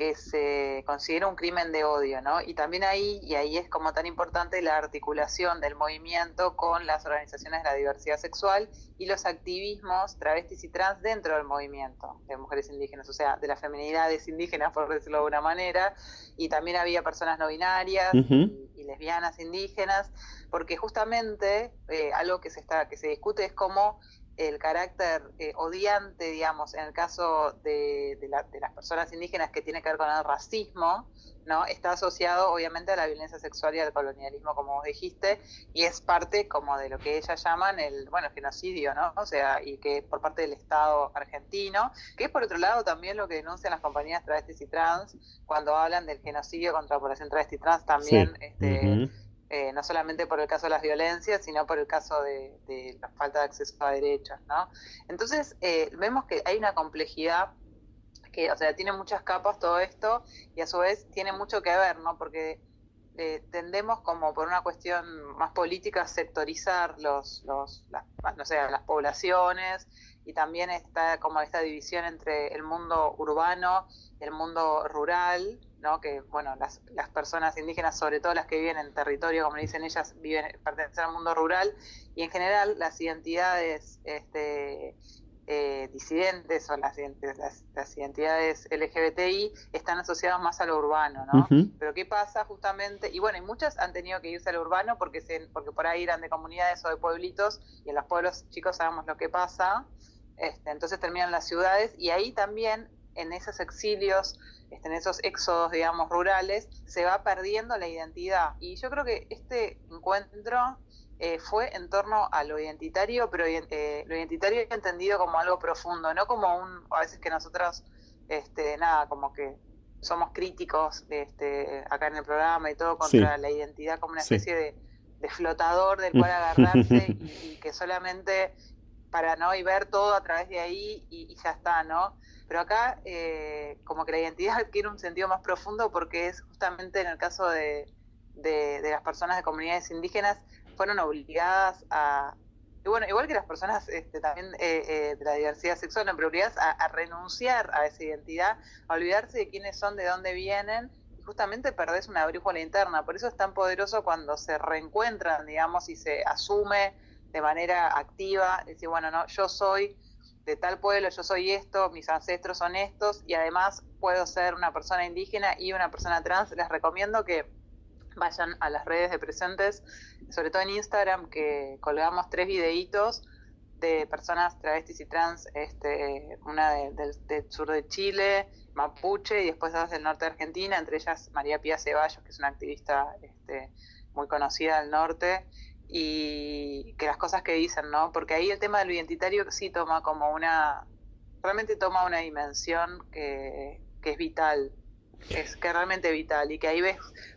que se considera un crimen de odio, ¿no? Y también ahí, y ahí es como tan importante la articulación del movimiento con las organizaciones de la diversidad sexual y los activismos travestis y trans dentro del movimiento de mujeres indígenas, o sea, de las feminidades indígenas, por decirlo de alguna manera, y también había personas no binarias y, lesbianas indígenas, porque justamente eh, algo que se está, que se discute es cómo el carácter eh, odiante, digamos, en el caso de, las personas indígenas que tiene que ver con el racismo, ¿no? Está asociado obviamente a la violencia sexual y al colonialismo, como vos dijiste, y es parte como de lo que ellas llaman el, bueno, genocidio, ¿no? O sea, y que por parte del Estado argentino, que es por otro lado también lo que denuncian las compañías travestis y trans cuando hablan del genocidio contra la población travesti trans también, este, eh, no solamente por el caso de las violencias, sino por el caso de, la falta de acceso a derechos, ¿no? Entonces, eh, vemos que hay una complejidad que, o sea, tiene muchas capas todo esto y a su vez tiene mucho que ver, ¿no? Porque eh, tendemos como por una cuestión más política a sectorizar los, los las, no sé, las poblaciones y también está como esta división entre el mundo urbano y el mundo rural, ¿no? que bueno, las, las personas indígenas, sobre todo las que viven en territorio, como dicen ellas, viven, pertenecen al mundo rural, y en general las identidades este, eh, disidentes o las, las, las, identidades LGBTI están asociadas más a lo urbano, ¿no? Pero ¿qué pasa justamente? Y bueno, y muchas han tenido que irse al urbano porque, se, porque por ahí eran de comunidades o de pueblitos, y en los pueblos chicos sabemos lo que pasa, este, entonces terminan las ciudades, y ahí también en esos exilios este, en esos éxodos, digamos, rurales, se va perdiendo la identidad. Y yo creo que este encuentro eh, fue en torno a lo identitario, pero eh, lo identitario entendido como algo profundo, no como un, a veces que nosotros este, nada, como que somos críticos este, acá en el programa y todo contra la identidad como una especie de, flotador del cual agarrarse y, que solamente para no y ver todo a través de ahí y, ya está, ¿no? Pero acá eh, como que la identidad adquiere un sentido más profundo porque es justamente en el caso de, de, las personas de comunidades indígenas fueron obligadas a, y bueno, igual que las personas este, también eh, eh, de la diversidad sexual, en prioridad a, renunciar a esa identidad, a olvidarse de quiénes son, de dónde vienen, y justamente perdés una brújula interna. Por eso es tan poderoso cuando se reencuentran, digamos, y se asume de manera activa, decir, bueno, no, yo soy de tal pueblo, yo soy esto, mis ancestros son estos, y además puedo ser una persona indígena y una persona trans. Les recomiendo que vayan a las redes de presentes, sobre todo en Instagram, que colgamos tres videitos de personas travestis y trans, este, una del sur de Chile, Mapuche, y después dos del norte de Argentina, entre ellas María Pía Ceballos, que es una activista este, muy conocida del norte, y que las cosas que dicen, ¿no? Porque ahí el tema del identitario sí toma como una, realmente toma una dimensión que, que es vital, es que realmente vital, y que ahí ves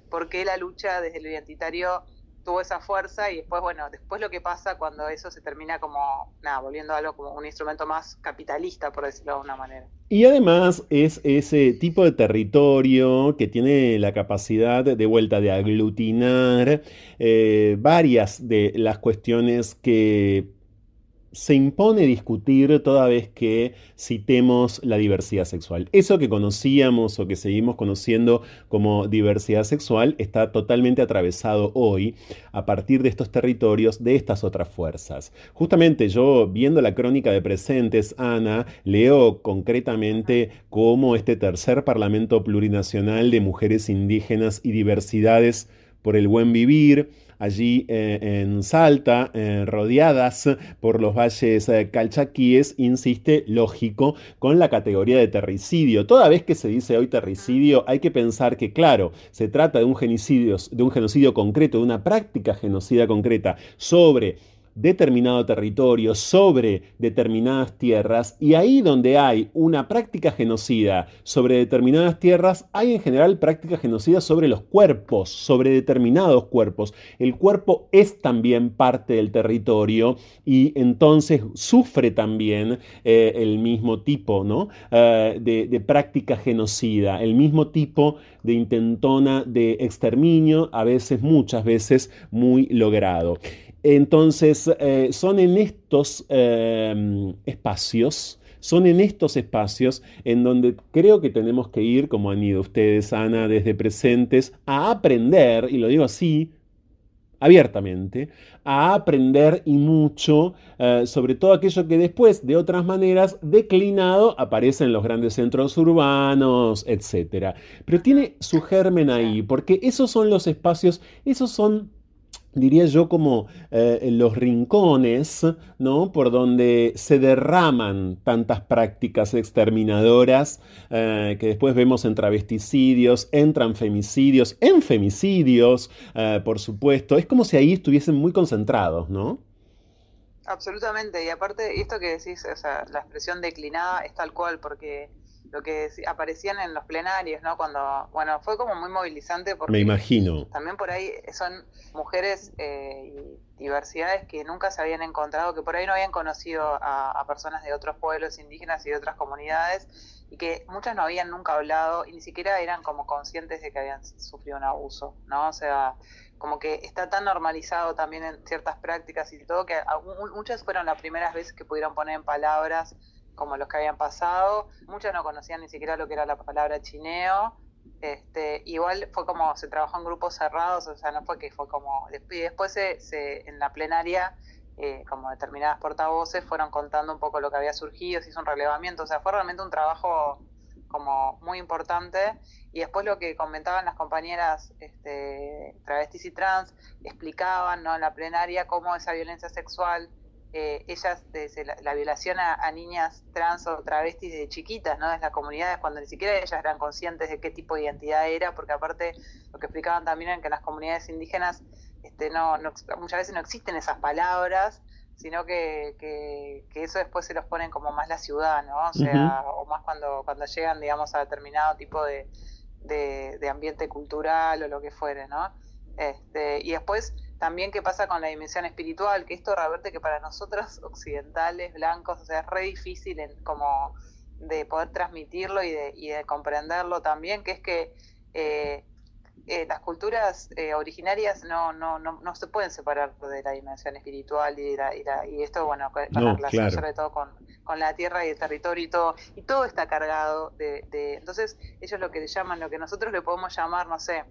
por qué la lucha desde el identitario tuvo esa fuerza y después, bueno, después lo que pasa cuando eso se termina como, nada, volviendo a algo como un instrumento más capitalista, por decirlo de alguna manera. Y además es ese tipo de territorio que tiene la capacidad de vuelta de aglutinar eh, varias de las cuestiones que se impone discutir toda vez que citemos la diversidad sexual. Eso que conocíamos o que seguimos conociendo como diversidad sexual está totalmente atravesado hoy a partir de estos territorios de estas otras fuerzas. Justamente yo viendo la crónica de presentes, Ana, leo concretamente cómo este tercer Parlamento Plurinacional de Mujeres Indígenas y Diversidades por el Buen Vivir, allí eh, en Salta, eh, rodeadas por los valles eh, calchaquíes, insiste, lógico, con la categoría de terricidio. Toda vez que se dice hoy terricidio, hay que pensar que, claro, se trata de un genocidio, de un genocidio concreto, de una práctica genocida concreta sobre determinado territorio, sobre determinadas tierras, y ahí donde hay una práctica genocida sobre determinadas tierras, hay en general prácticas genocidas sobre los cuerpos, sobre determinados cuerpos. El cuerpo es también parte del territorio y entonces sufre también eh, el mismo tipo ¿no? Eh, de práctica genocida, el mismo tipo de intentona de exterminio, a veces, muchas veces, muy logrado. Entonces, eh, son en estos em, espacios, son en estos espacios en donde creo que tenemos que ir, como han ido ustedes, Ana, desde presentes, a aprender, y lo digo así, abiertamente, a aprender y mucho eh, sobre todo aquello que después, de otras maneras, declinado, aparece en los grandes centros urbanos, etc. Pero tiene su germen ahí, porque esos son los espacios, esos son diría yo, como eh, los rincones, ¿no? Por donde se derraman tantas prácticas exterminadoras eh, que después vemos en travesticidios, en transfemicidios, en femicidios, eh, por supuesto. Es como si ahí estuviesen muy concentrados, ¿no? Absolutamente, y aparte, esto que decís, o sea, la expresión declinada es tal cual, porque lo que aparecían en los plenarios, ¿no? Cuando, bueno, fue como muy movilizante porque... Me imagino. También por ahí son mujeres eh, y diversidades que nunca se habían encontrado, que por ahí no habían conocido a, personas de otros pueblos indígenas y de otras comunidades, y que muchas no habían nunca hablado y ni siquiera eran como conscientes de que habían sufrido un abuso, ¿no? O sea, como que está tan normalizado también en ciertas prácticas y todo que muchas fueron las primeras veces que pudieron poner en palabras como los que habían pasado. Muchas no conocían ni siquiera lo que era la palabra chineo. Este, igual fue como se trabajó en grupos cerrados, o sea, no fue que fue como. Y después se, en la plenaria, eh, como determinadas portavoces fueron contando un poco lo que había surgido, se hizo un relevamiento, o sea, fue realmente un trabajo como muy importante. Y después lo que comentaban las compañeras este, travestis y trans, explicaban ¿no? en la plenaria cómo esa violencia sexual eh, ellas, desde la, violación a, niñas trans o travestis de chiquitas, ¿no? Desde las comunidades, cuando ni siquiera ellas eran conscientes de qué tipo de identidad era, porque aparte lo que explicaban también era que en las comunidades indígenas este, no, muchas veces no existen esas palabras, sino que, que, eso después se los ponen como más la ciudad, ¿no? O sea, o más cuando, cuando llegan, digamos, a determinado tipo de, de, ambiente cultural o lo que fuere, ¿no? Este, y después también qué pasa con la dimensión espiritual, que esto reverte que para nosotros occidentales, blancos, o sea, es re difícil en, como de poder transmitirlo y de, y de comprenderlo también, que es que eh, eh, las culturas eh, originarias no, no, no, no, se pueden separar de la dimensión espiritual y, y, esto, bueno, con la relación sobre todo con, con, la tierra y el territorio y todo, y todo está cargado de, de, Entonces, ellos lo que llaman, lo que nosotros le podemos llamar, no sé,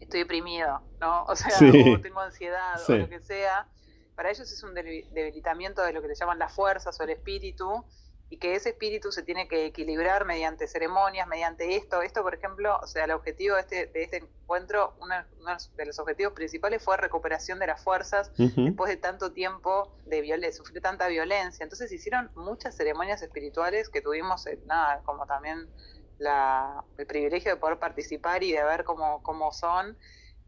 estoy deprimido, ¿no? O sea, o tengo ansiedad o lo que sea, para ellos es un debilitamiento de lo que le llaman las fuerzas o el espíritu, y que ese espíritu se tiene que equilibrar mediante ceremonias, mediante esto. Esto, por ejemplo, o sea, el objetivo de este, de este encuentro, uno, de los objetivos principales fue recuperación de las fuerzas después de tanto tiempo de, de sufrir tanta violencia. Entonces hicieron muchas ceremonias espirituales que tuvimos, nada, como también la, el privilegio de poder participar y de ver cómo, cómo son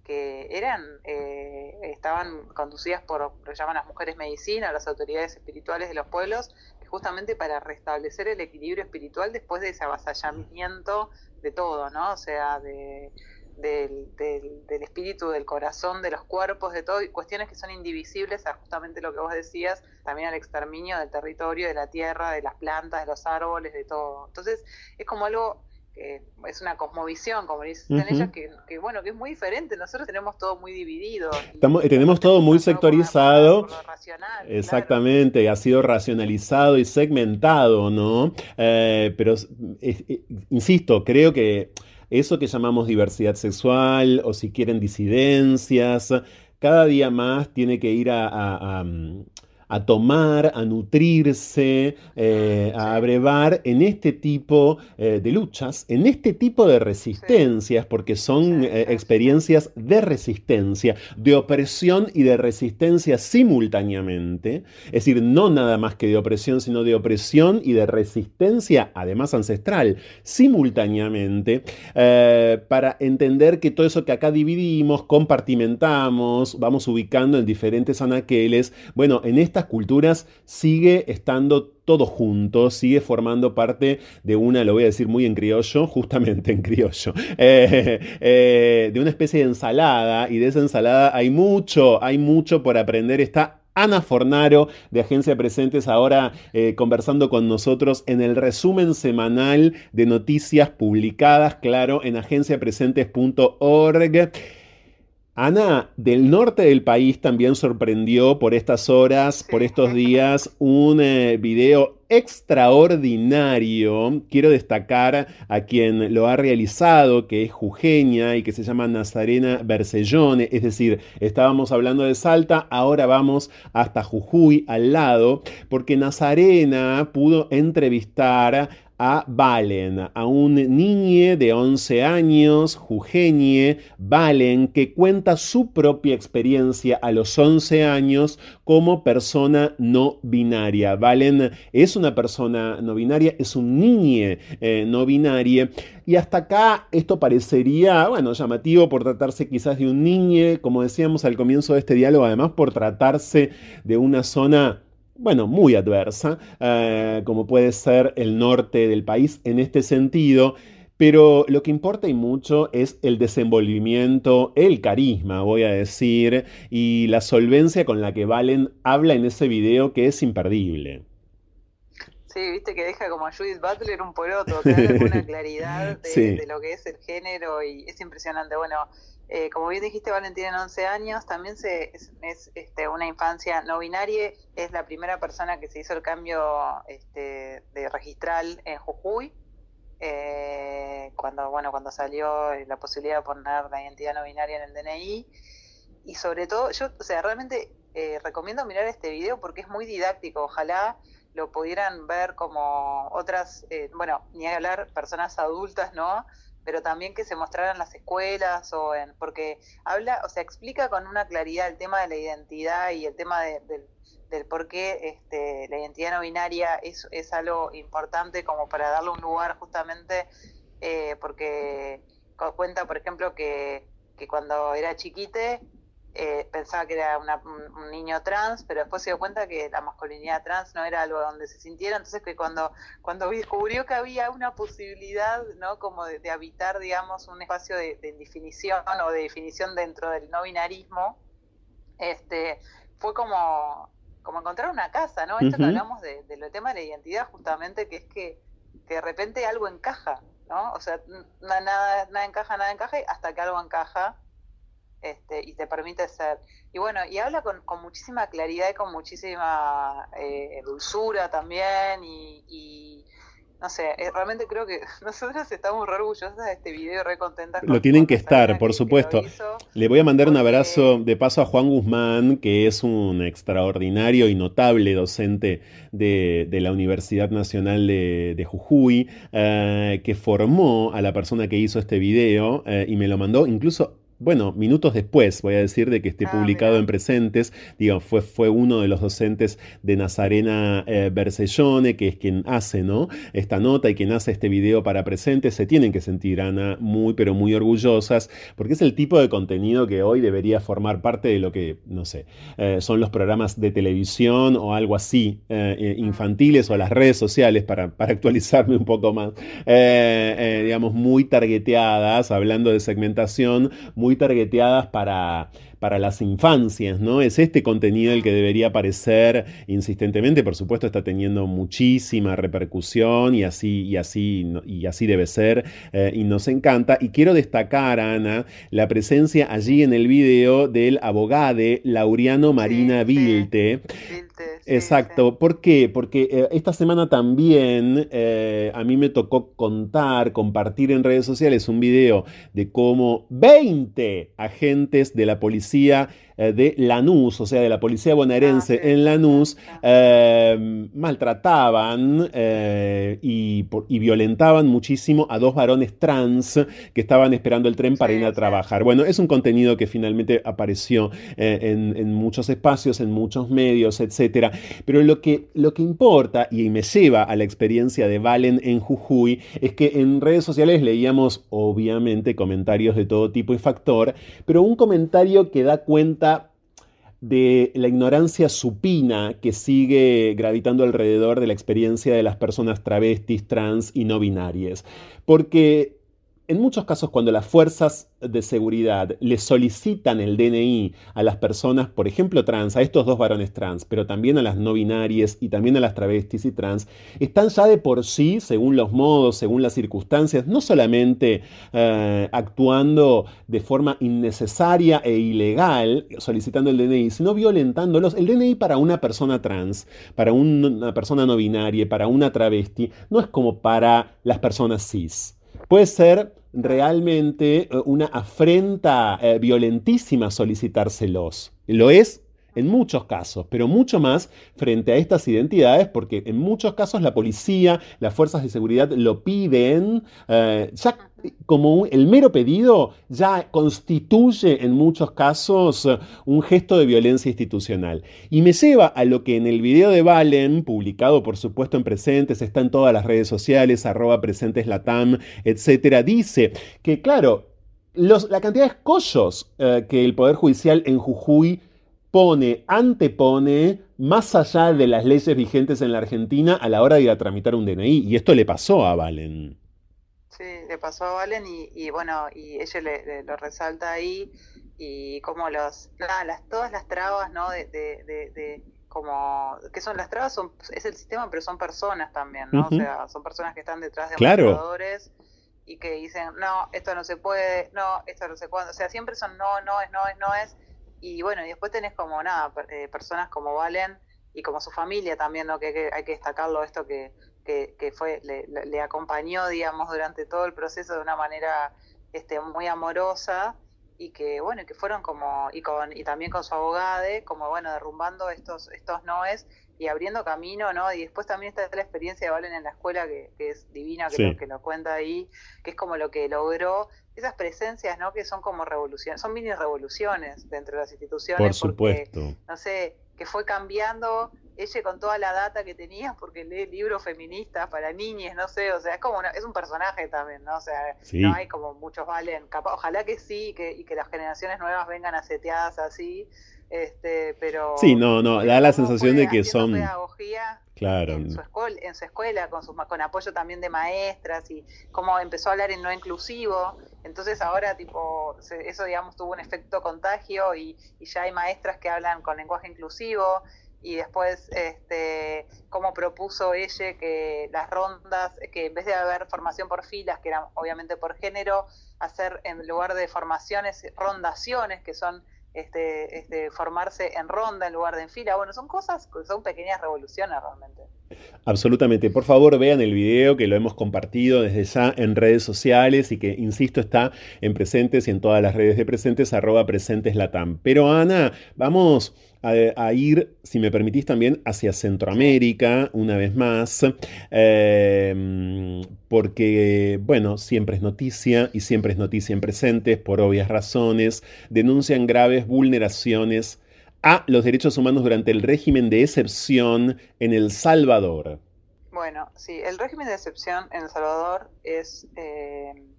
que eran, eh, estaban conducidas por lo llaman las mujeres medicina, las autoridades espirituales de los pueblos, justamente para restablecer el equilibrio espiritual después de ese avasallamiento de todo, ¿no? O sea, de, del, del, espíritu, del corazón, de los cuerpos, de todo, y cuestiones que son indivisibles a justamente lo que vos decías, también al exterminio del territorio, de la tierra, de las plantas, de los árboles, de todo. Entonces, es como algo es una cosmovisión, como dicen ellos, que, bueno, que es muy diferente. Nosotros tenemos todo muy dividido. Estamos, tenemos todo muy sectorizado. Exactamente, ha sido racionalizado y segmentado, ¿no? Eh, pero, eh, insisto, creo que eso que llamamos diversidad sexual, o si quieren disidencias, cada día más tiene que ir a a tomar, a nutrirse, eh, a abrevar en este tipo eh, de luchas, en este tipo de resistencias, porque son eh, experiencias de resistencia, de opresión y de resistencia simultáneamente, es decir, no nada más que de opresión, sino de opresión y de resistencia, además ancestral, simultáneamente, para entender que todo eso que acá dividimos, compartimentamos, vamos ubicando en diferentes anaqueles, bueno, en esta culturas sigue estando todo junto, sigue formando parte de una, lo voy a decir muy en criollo, justamente en criollo, eh, eh, de una especie de ensalada, y de esa ensalada hay mucho, hay mucho por aprender. Está Ana Fornaro de Agencia Presentes ahora eh, conversando con nosotros en el resumen semanal de noticias publicadas, claro, en agenciapresentes.org. Ana, del norte del país también sorprendió por estas horas, por estos días, un eh, video extraordinario. Quiero destacar a quien lo ha realizado, que es jujeña y que se llama Nazarena Bersellone. Es decir, estábamos hablando de Salta, ahora vamos hasta Jujuy al lado, porque Nazarena pudo entrevistar a Valen, a un niñe de 11 años, jujeñe, Valen, que cuenta su propia experiencia a los 11 años como persona no binaria. Valen es una persona no binaria, es un niñe eh, no binaria. Y hasta acá esto parecería, bueno, llamativo por tratarse quizás de un niñe, como decíamos al comienzo de este diálogo, además por tratarse de una zona bueno, muy adversa, eh, como puede ser el norte del país en este sentido. Pero lo que importa y mucho es el desenvolvimiento, el carisma, voy a decir, y la solvencia con la que Valen habla en ese video que es imperdible. Sí, viste que deja como a Judith Butler un poroto, que da una claridad de, de, lo que es el género y es impresionante. Bueno, eh, como bien dijiste, Valentina en 11 años, también se, es, este, una infancia no binaria, es la primera persona que se hizo el cambio este, de registral en Jujuy, eh, cuando, bueno, cuando salió la posibilidad de poner la identidad no binaria en el DNI, y sobre todo, yo, o sea, realmente eh, recomiendo mirar este video porque es muy didáctico, ojalá lo pudieran ver como otras, bueno, ni hablar personas adultas, ¿no? Pero también que se mostraran en las escuelas o en porque habla, o sea, explica con una claridad el tema de la identidad y el tema del por qué este, la identidad no binaria es, es algo importante como para darle un lugar justamente eh, porque cuenta, por ejemplo, que, que cuando era chiquite eh, pensaba que era un, niño trans, pero después se dio cuenta que la masculinidad trans no era algo donde se sintiera, entonces que cuando, cuando descubrió que había una posibilidad, ¿no? Como de, habitar, digamos, un espacio de, definición o de definición dentro del no binarismo, este, fue como, como encontrar una casa, ¿no? Esto que hablamos de, del tema de la identidad justamente, que es que, que de repente algo encaja, ¿no? O sea, nada, nada encaja, nada encaja, hasta que algo encaja este, y te permite ser. Y bueno, y habla con, con muchísima claridad y con muchísima eh, dulzura también y, no sé, eh, realmente creo que nosotros estamos re orgullosas de este video, re contentas. Lo tienen que estar, por supuesto. Le voy a mandar un abrazo de paso a Juan Guzmán, que es un extraordinario y notable docente de, de la Universidad Nacional de, de Jujuy, eh, que formó a la persona que hizo este video y me lo mandó incluso bueno, minutos después, voy a decir, de que esté ah, publicado en Presentes, digo, fue, fue uno de los docentes de Nazarena eh, Bersellone, que es quien hace, ¿no? Esta nota y quien hace este video para Presentes, se tienen que sentir, Ana, muy, pero muy orgullosas, porque es el tipo de contenido que hoy debería formar parte de lo que, no sé, eh, son los programas de televisión o algo así, eh, eh, infantiles o las redes sociales, para, para actualizarme un poco más, digamos, muy targeteadas, hablando de segmentación, muy muy targeteadas para, para las infancias, ¿no? Es este contenido el que debería aparecer insistentemente, por supuesto está teniendo muchísima repercusión y así, y así, y así debe ser, eh, y nos encanta. Y quiero destacar, Ana, la presencia allí en el video del abogade Laureano Marina Vilte. Exacto. ¿Por qué? Porque eh, esta semana también eh, a mí me tocó contar, compartir en redes sociales un video de cómo 20 agentes de la policía de Lanús, o sea, de la policía bonaerense ah, en Lanús, eh, maltrataban eh, y, violentaban muchísimo a dos varones trans que estaban esperando el tren para ir a trabajar. Bueno, es un contenido que finalmente apareció en, muchos espacios, en muchos medios, etc. Pero lo que, lo que importa y me lleva a la experiencia de Valen en Jujuy es que en redes sociales leíamos obviamente comentarios de todo tipo y factor, pero un comentario que da cuenta de la ignorancia supina que sigue gravitando alrededor de la experiencia de las personas travestis, trans y no binarias. Porque en muchos casos, cuando las fuerzas de seguridad le solicitan el DNI a las personas, por ejemplo, trans, a estos dos varones trans, pero también a las no binarias y también a las travestis y trans, están ya de por sí, según los modos, según las circunstancias, no solamente eh, actuando de forma innecesaria e ilegal, solicitando el DNI, sino violentándolos. El DNI para una persona trans, para una persona no binaria, para una travesti, no es como para las personas cis. Puede ser realmente eh, una afrenta eh, violentísima solicitárselos. Lo es en muchos casos, pero mucho más frente a estas identidades, porque en muchos casos la policía, las fuerzas de seguridad lo piden, eh, ya como el mero pedido ya constituye en muchos casos eh, un gesto de violencia institucional. Y me lleva a lo que en el video de Valen, publicado por supuesto en Presentes, está en todas las redes sociales, arroba presentes latam, etcétera, dice que claro, la cantidad de escollos eh, que el Poder Judicial en Jujuy pone, antepone, más allá de las leyes vigentes en la Argentina a la hora de ir a tramitar un DNI. Y esto le pasó a Valen. Sí, le pasó a Valen y, bueno, y ella le, lo resalta ahí y como los, las, todas las trabas, ¿no? De, de, como, que son las trabas, son, es el sistema, pero son personas también, ¿no? O sea, son personas que están detrás de claro. y que dicen, no, esto no se puede, no, esto no sé cuándo, o sea, siempre son no, no es, no es, no es, y bueno, y después tenés como nada, eh, personas como Valen y como su familia también, ¿no? Que, hay que destacarlo esto que, que, fue, le, acompañó, digamos, durante todo el proceso de una manera este, muy amorosa y que, bueno, que fueron como, y con, y también con su abogade, como, bueno, derrumbando estos, estos noes y abriendo camino, ¿no? Y después también está la experiencia de Valen en la escuela, que, es divina, que, lo, que lo cuenta ahí, que es como lo que logró esas presencias, ¿no? Que son como revoluciones, son mini revoluciones dentro de las instituciones. Por supuesto. no sé, que fue cambiando ella con toda la data que tenía, porque lee libros feministas para niñas, no sé, o sea, es como es un personaje también, ¿no? O sea, no hay como muchos valen, capaz, ojalá que sí, que, y que las generaciones nuevas vengan aseteadas así, este, pero... Sí, no, no, da la sensación de que son... Pedagogía claro. en, su escuela, en su escuela, con, sus, con apoyo también de maestras y cómo empezó a hablar en no inclusivo, entonces ahora tipo eso digamos tuvo un efecto contagio y, y ya hay maestras que hablan con lenguaje inclusivo y después este, cómo propuso ella que las rondas, que en vez de haber formación por filas, que eran obviamente por género, hacer en lugar de formaciones, rondaciones, que son este, este, formarse en ronda en lugar de en fila. Bueno, son cosas, son pequeñas revoluciones realmente. Absolutamente. Por favor, vean el video que lo hemos compartido desde ya en redes sociales y que, insisto, está en presentes y en todas las redes de presentes, arroba presentes latam. Pero Ana, vamos a, ir, si me permitís, también hacia Centroamérica, una vez más, em, porque, bueno, siempre es noticia y siempre es noticia en presentes, por obvias razones, denuncian graves vulneraciones a los derechos humanos durante el régimen de excepción en El Salvador. Bueno, sí, el régimen de excepción en El Salvador es... Em,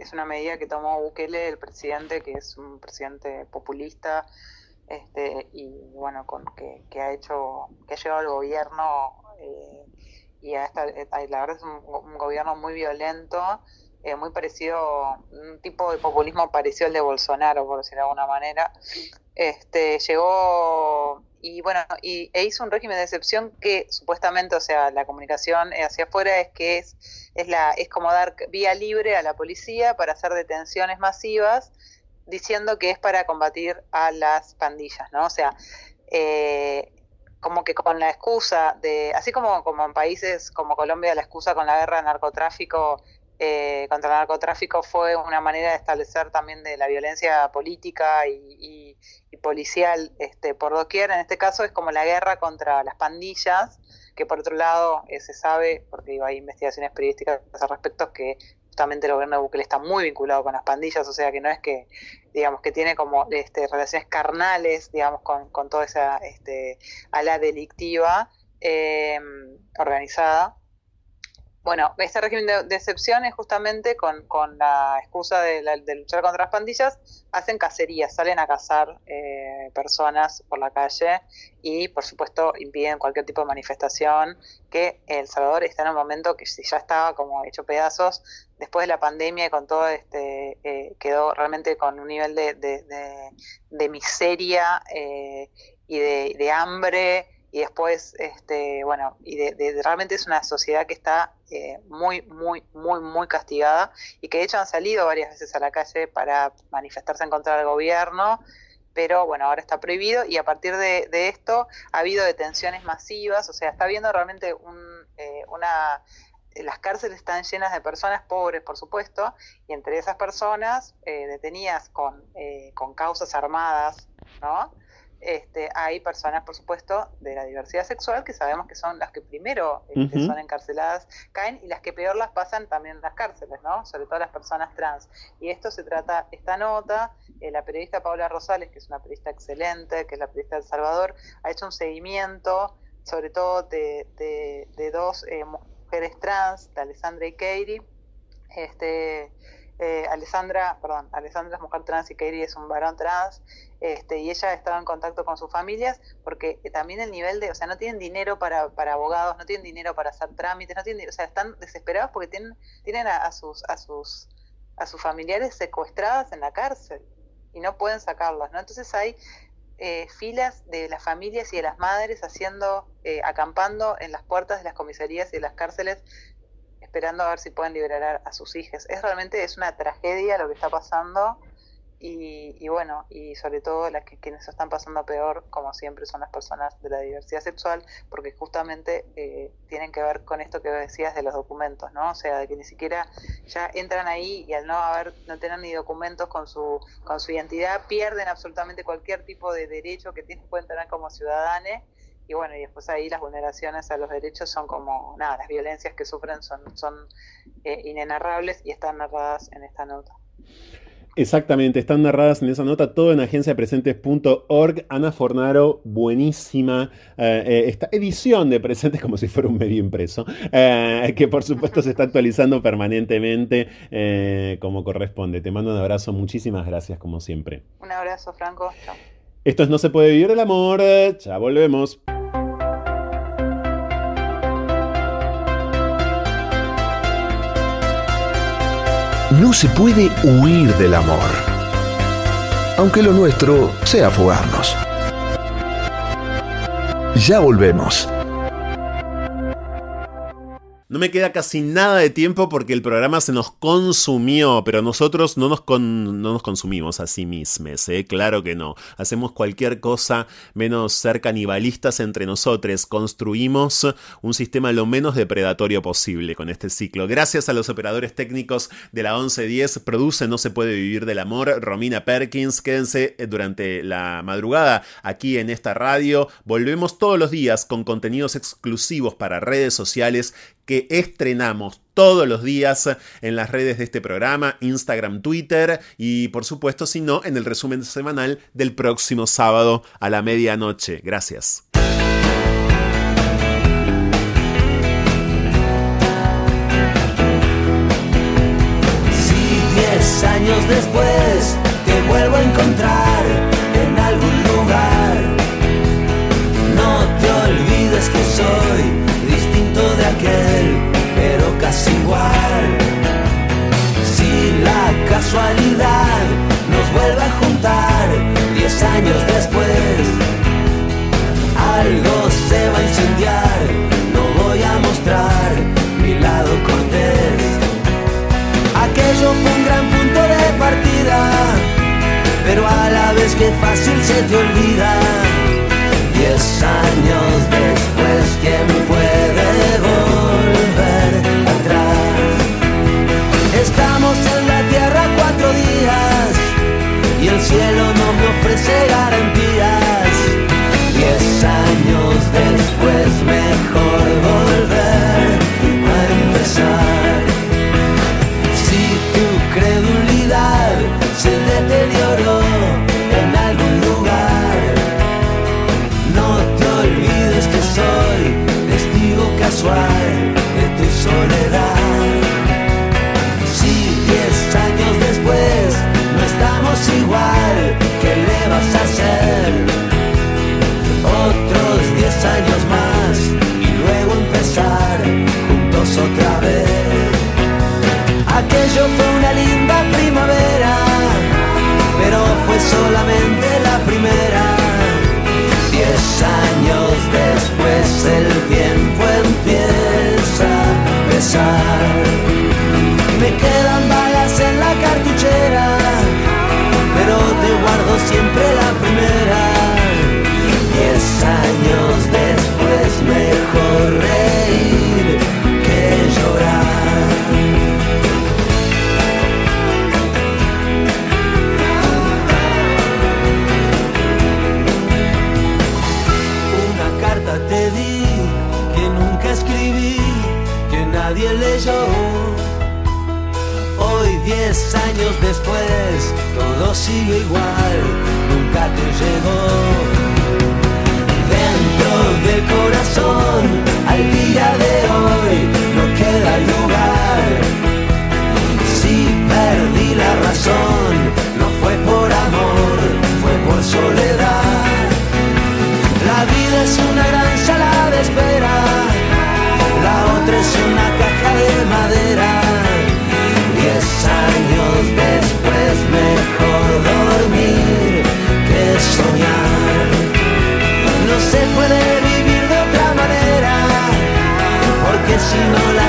es una medida que tomó Bukele, el presidente, que es un presidente populista, este, y bueno, con que, ha hecho, que ha llevado al gobierno eh, y a esta, eh, la verdad es un, gobierno muy violento, eh, muy parecido, un tipo de populismo parecido al de Bolsonaro, por decirlo de alguna manera. Este, llegó y bueno, y, e hizo un régimen de excepción que supuestamente, o sea, la comunicación hacia afuera es que es, es, la, es como dar vía libre a la policía para hacer detenciones masivas diciendo que es para combatir a las pandillas, ¿no? O sea, eh, como que con la excusa de, así como, como en países como Colombia, la excusa con la guerra de narcotráfico eh, contra el narcotráfico fue una manera de establecer también de la violencia política y, policial este, por doquier. En este caso es como la guerra contra las pandillas, que por otro lado eh, se sabe, porque hay investigaciones periodísticas al respecto, que justamente el gobierno de Bukele está muy vinculado con las pandillas, o sea que no es que, digamos, que tiene como este, relaciones carnales, digamos, con, con toda esa este, ala delictiva eh, organizada, bueno, este régimen de, excepción es justamente con, la excusa de, luchar contra las pandillas, hacen cacerías, salen a cazar eh, personas por la calle y, por supuesto, impiden cualquier tipo de manifestación, que El Salvador está en un momento que si ya estaba como hecho pedazos, después de la pandemia y con todo este, eh, quedó realmente con un nivel de, miseria eh, y de hambre y después, este, bueno, y de, realmente es una sociedad que está eh, muy, muy, muy, muy castigada y que de hecho han salido varias veces a la calle para manifestarse en contra del gobierno, pero bueno, ahora está prohibido y a partir de, esto ha habido detenciones masivas, o sea, está habiendo realmente un, eh, una... Las cárceles están llenas de personas pobres, por supuesto, y entre esas personas eh, detenidas con, con causas armadas, ¿no? Este, hay personas, por supuesto, de la diversidad sexual que sabemos que son las que primero este, son encarceladas, caen y las que peor las pasan también en las cárceles, ¿no? Sobre todo las personas trans. Y esto se trata, esta nota, eh, la periodista Paula Rosales, que es una periodista excelente, que es la periodista del Salvador, ha hecho un seguimiento, sobre todo de, de, dos eh, mujeres trans, de Alessandra y Katie, este, eh, Alessandra, perdón, Alessandra es mujer trans y Katie es un varón trans, este, y ella estaba en contacto con sus familias porque también el nivel de, o sea, no tienen dinero para, para abogados, no tienen dinero para hacer trámites, no tienen, o sea, están desesperados porque tienen, tienen a, sus, a sus, a sus familiares secuestradas en la cárcel y no pueden sacarlas, ¿no? Entonces hay eh, filas de las familias y de las madres haciendo, eh, acampando en las puertas de las comisarías y de las cárceles esperando a ver si pueden liberar a, sus hijas. Es realmente es una tragedia lo que está pasando y, bueno, y sobre todo las que quienes están pasando peor, como siempre, son las personas de la diversidad sexual, porque justamente eh, tienen que ver con esto que decías de los documentos, ¿no? O sea, de que ni siquiera ya entran ahí y al no haber, no tener ni documentos con su, con su identidad, pierden absolutamente cualquier tipo de derecho que tienen, pueden tener como ciudadanos y bueno, y después ahí las vulneraciones a los derechos son como, nada, las violencias que sufren son, son eh, inenarrables y están narradas en esta nota. Exactamente, están narradas en esa nota, todo en agenciapresentes.org. Ana Fornaro, buenísima eh, eh, esta edición de Presentes como si fuera un medio impreso, eh, que por supuesto se está actualizando permanentemente como corresponde. Te mando un abrazo, muchísimas gracias como siempre. Un abrazo, Franco. Chao. Esto es No se puede vivir el amor, ya volvemos. No se puede huir del amor, aunque lo nuestro sea fugarnos. Ya volvemos. No me queda casi nada de tiempo porque el programa se nos consumió, pero nosotros no nos, no nos consumimos a sí mismos, ¿eh? claro que no. Hacemos cualquier cosa menos ser canibalistas entre nosotros. Construimos un sistema lo menos depredatorio posible con este ciclo. Gracias a los operadores técnicos de la 1110, produce No se puede vivir del amor, Romina Perkins. Quédense durante la madrugada aquí en esta radio. Volvemos todos los días con contenidos exclusivos para redes sociales que estrenamos todos los días en las redes de este programa, Instagram, Twitter y por supuesto, si no, en el resumen semanal del próximo sábado a la medianoche. Gracias. Si 10 años después te vuelvo a encontrar fácil se te olvida. Diez años después, ¿quién puede volver atrás? Estamos en la tierra cuatro días y el cielo no me ofrece garantías. Diez años después, mejor volver a empezar. De tu soledad. Si diez años después no estamos igual, ¿qué le vas a hacer? Otros diez años más y luego empezar juntos otra vez. Aquello fue una linda primavera, pero fue solamente la primera. Diez años después el tiempo empieza Me quedan balas en la cartuchera, pero te guardo siempre la primera. Diez años después mejor leyó. Hoy, diez años después, todo sigue igual, nunca te llegó. Dentro del corazón, al día de hoy, no queda lugar. Si perdí la razón, no fue por amor, fue por soledad. La vida es una gran sala de espera, la otra es una de madera. Diez años después mejor dormir que soñar. No se puede vivir de otra manera, porque si no la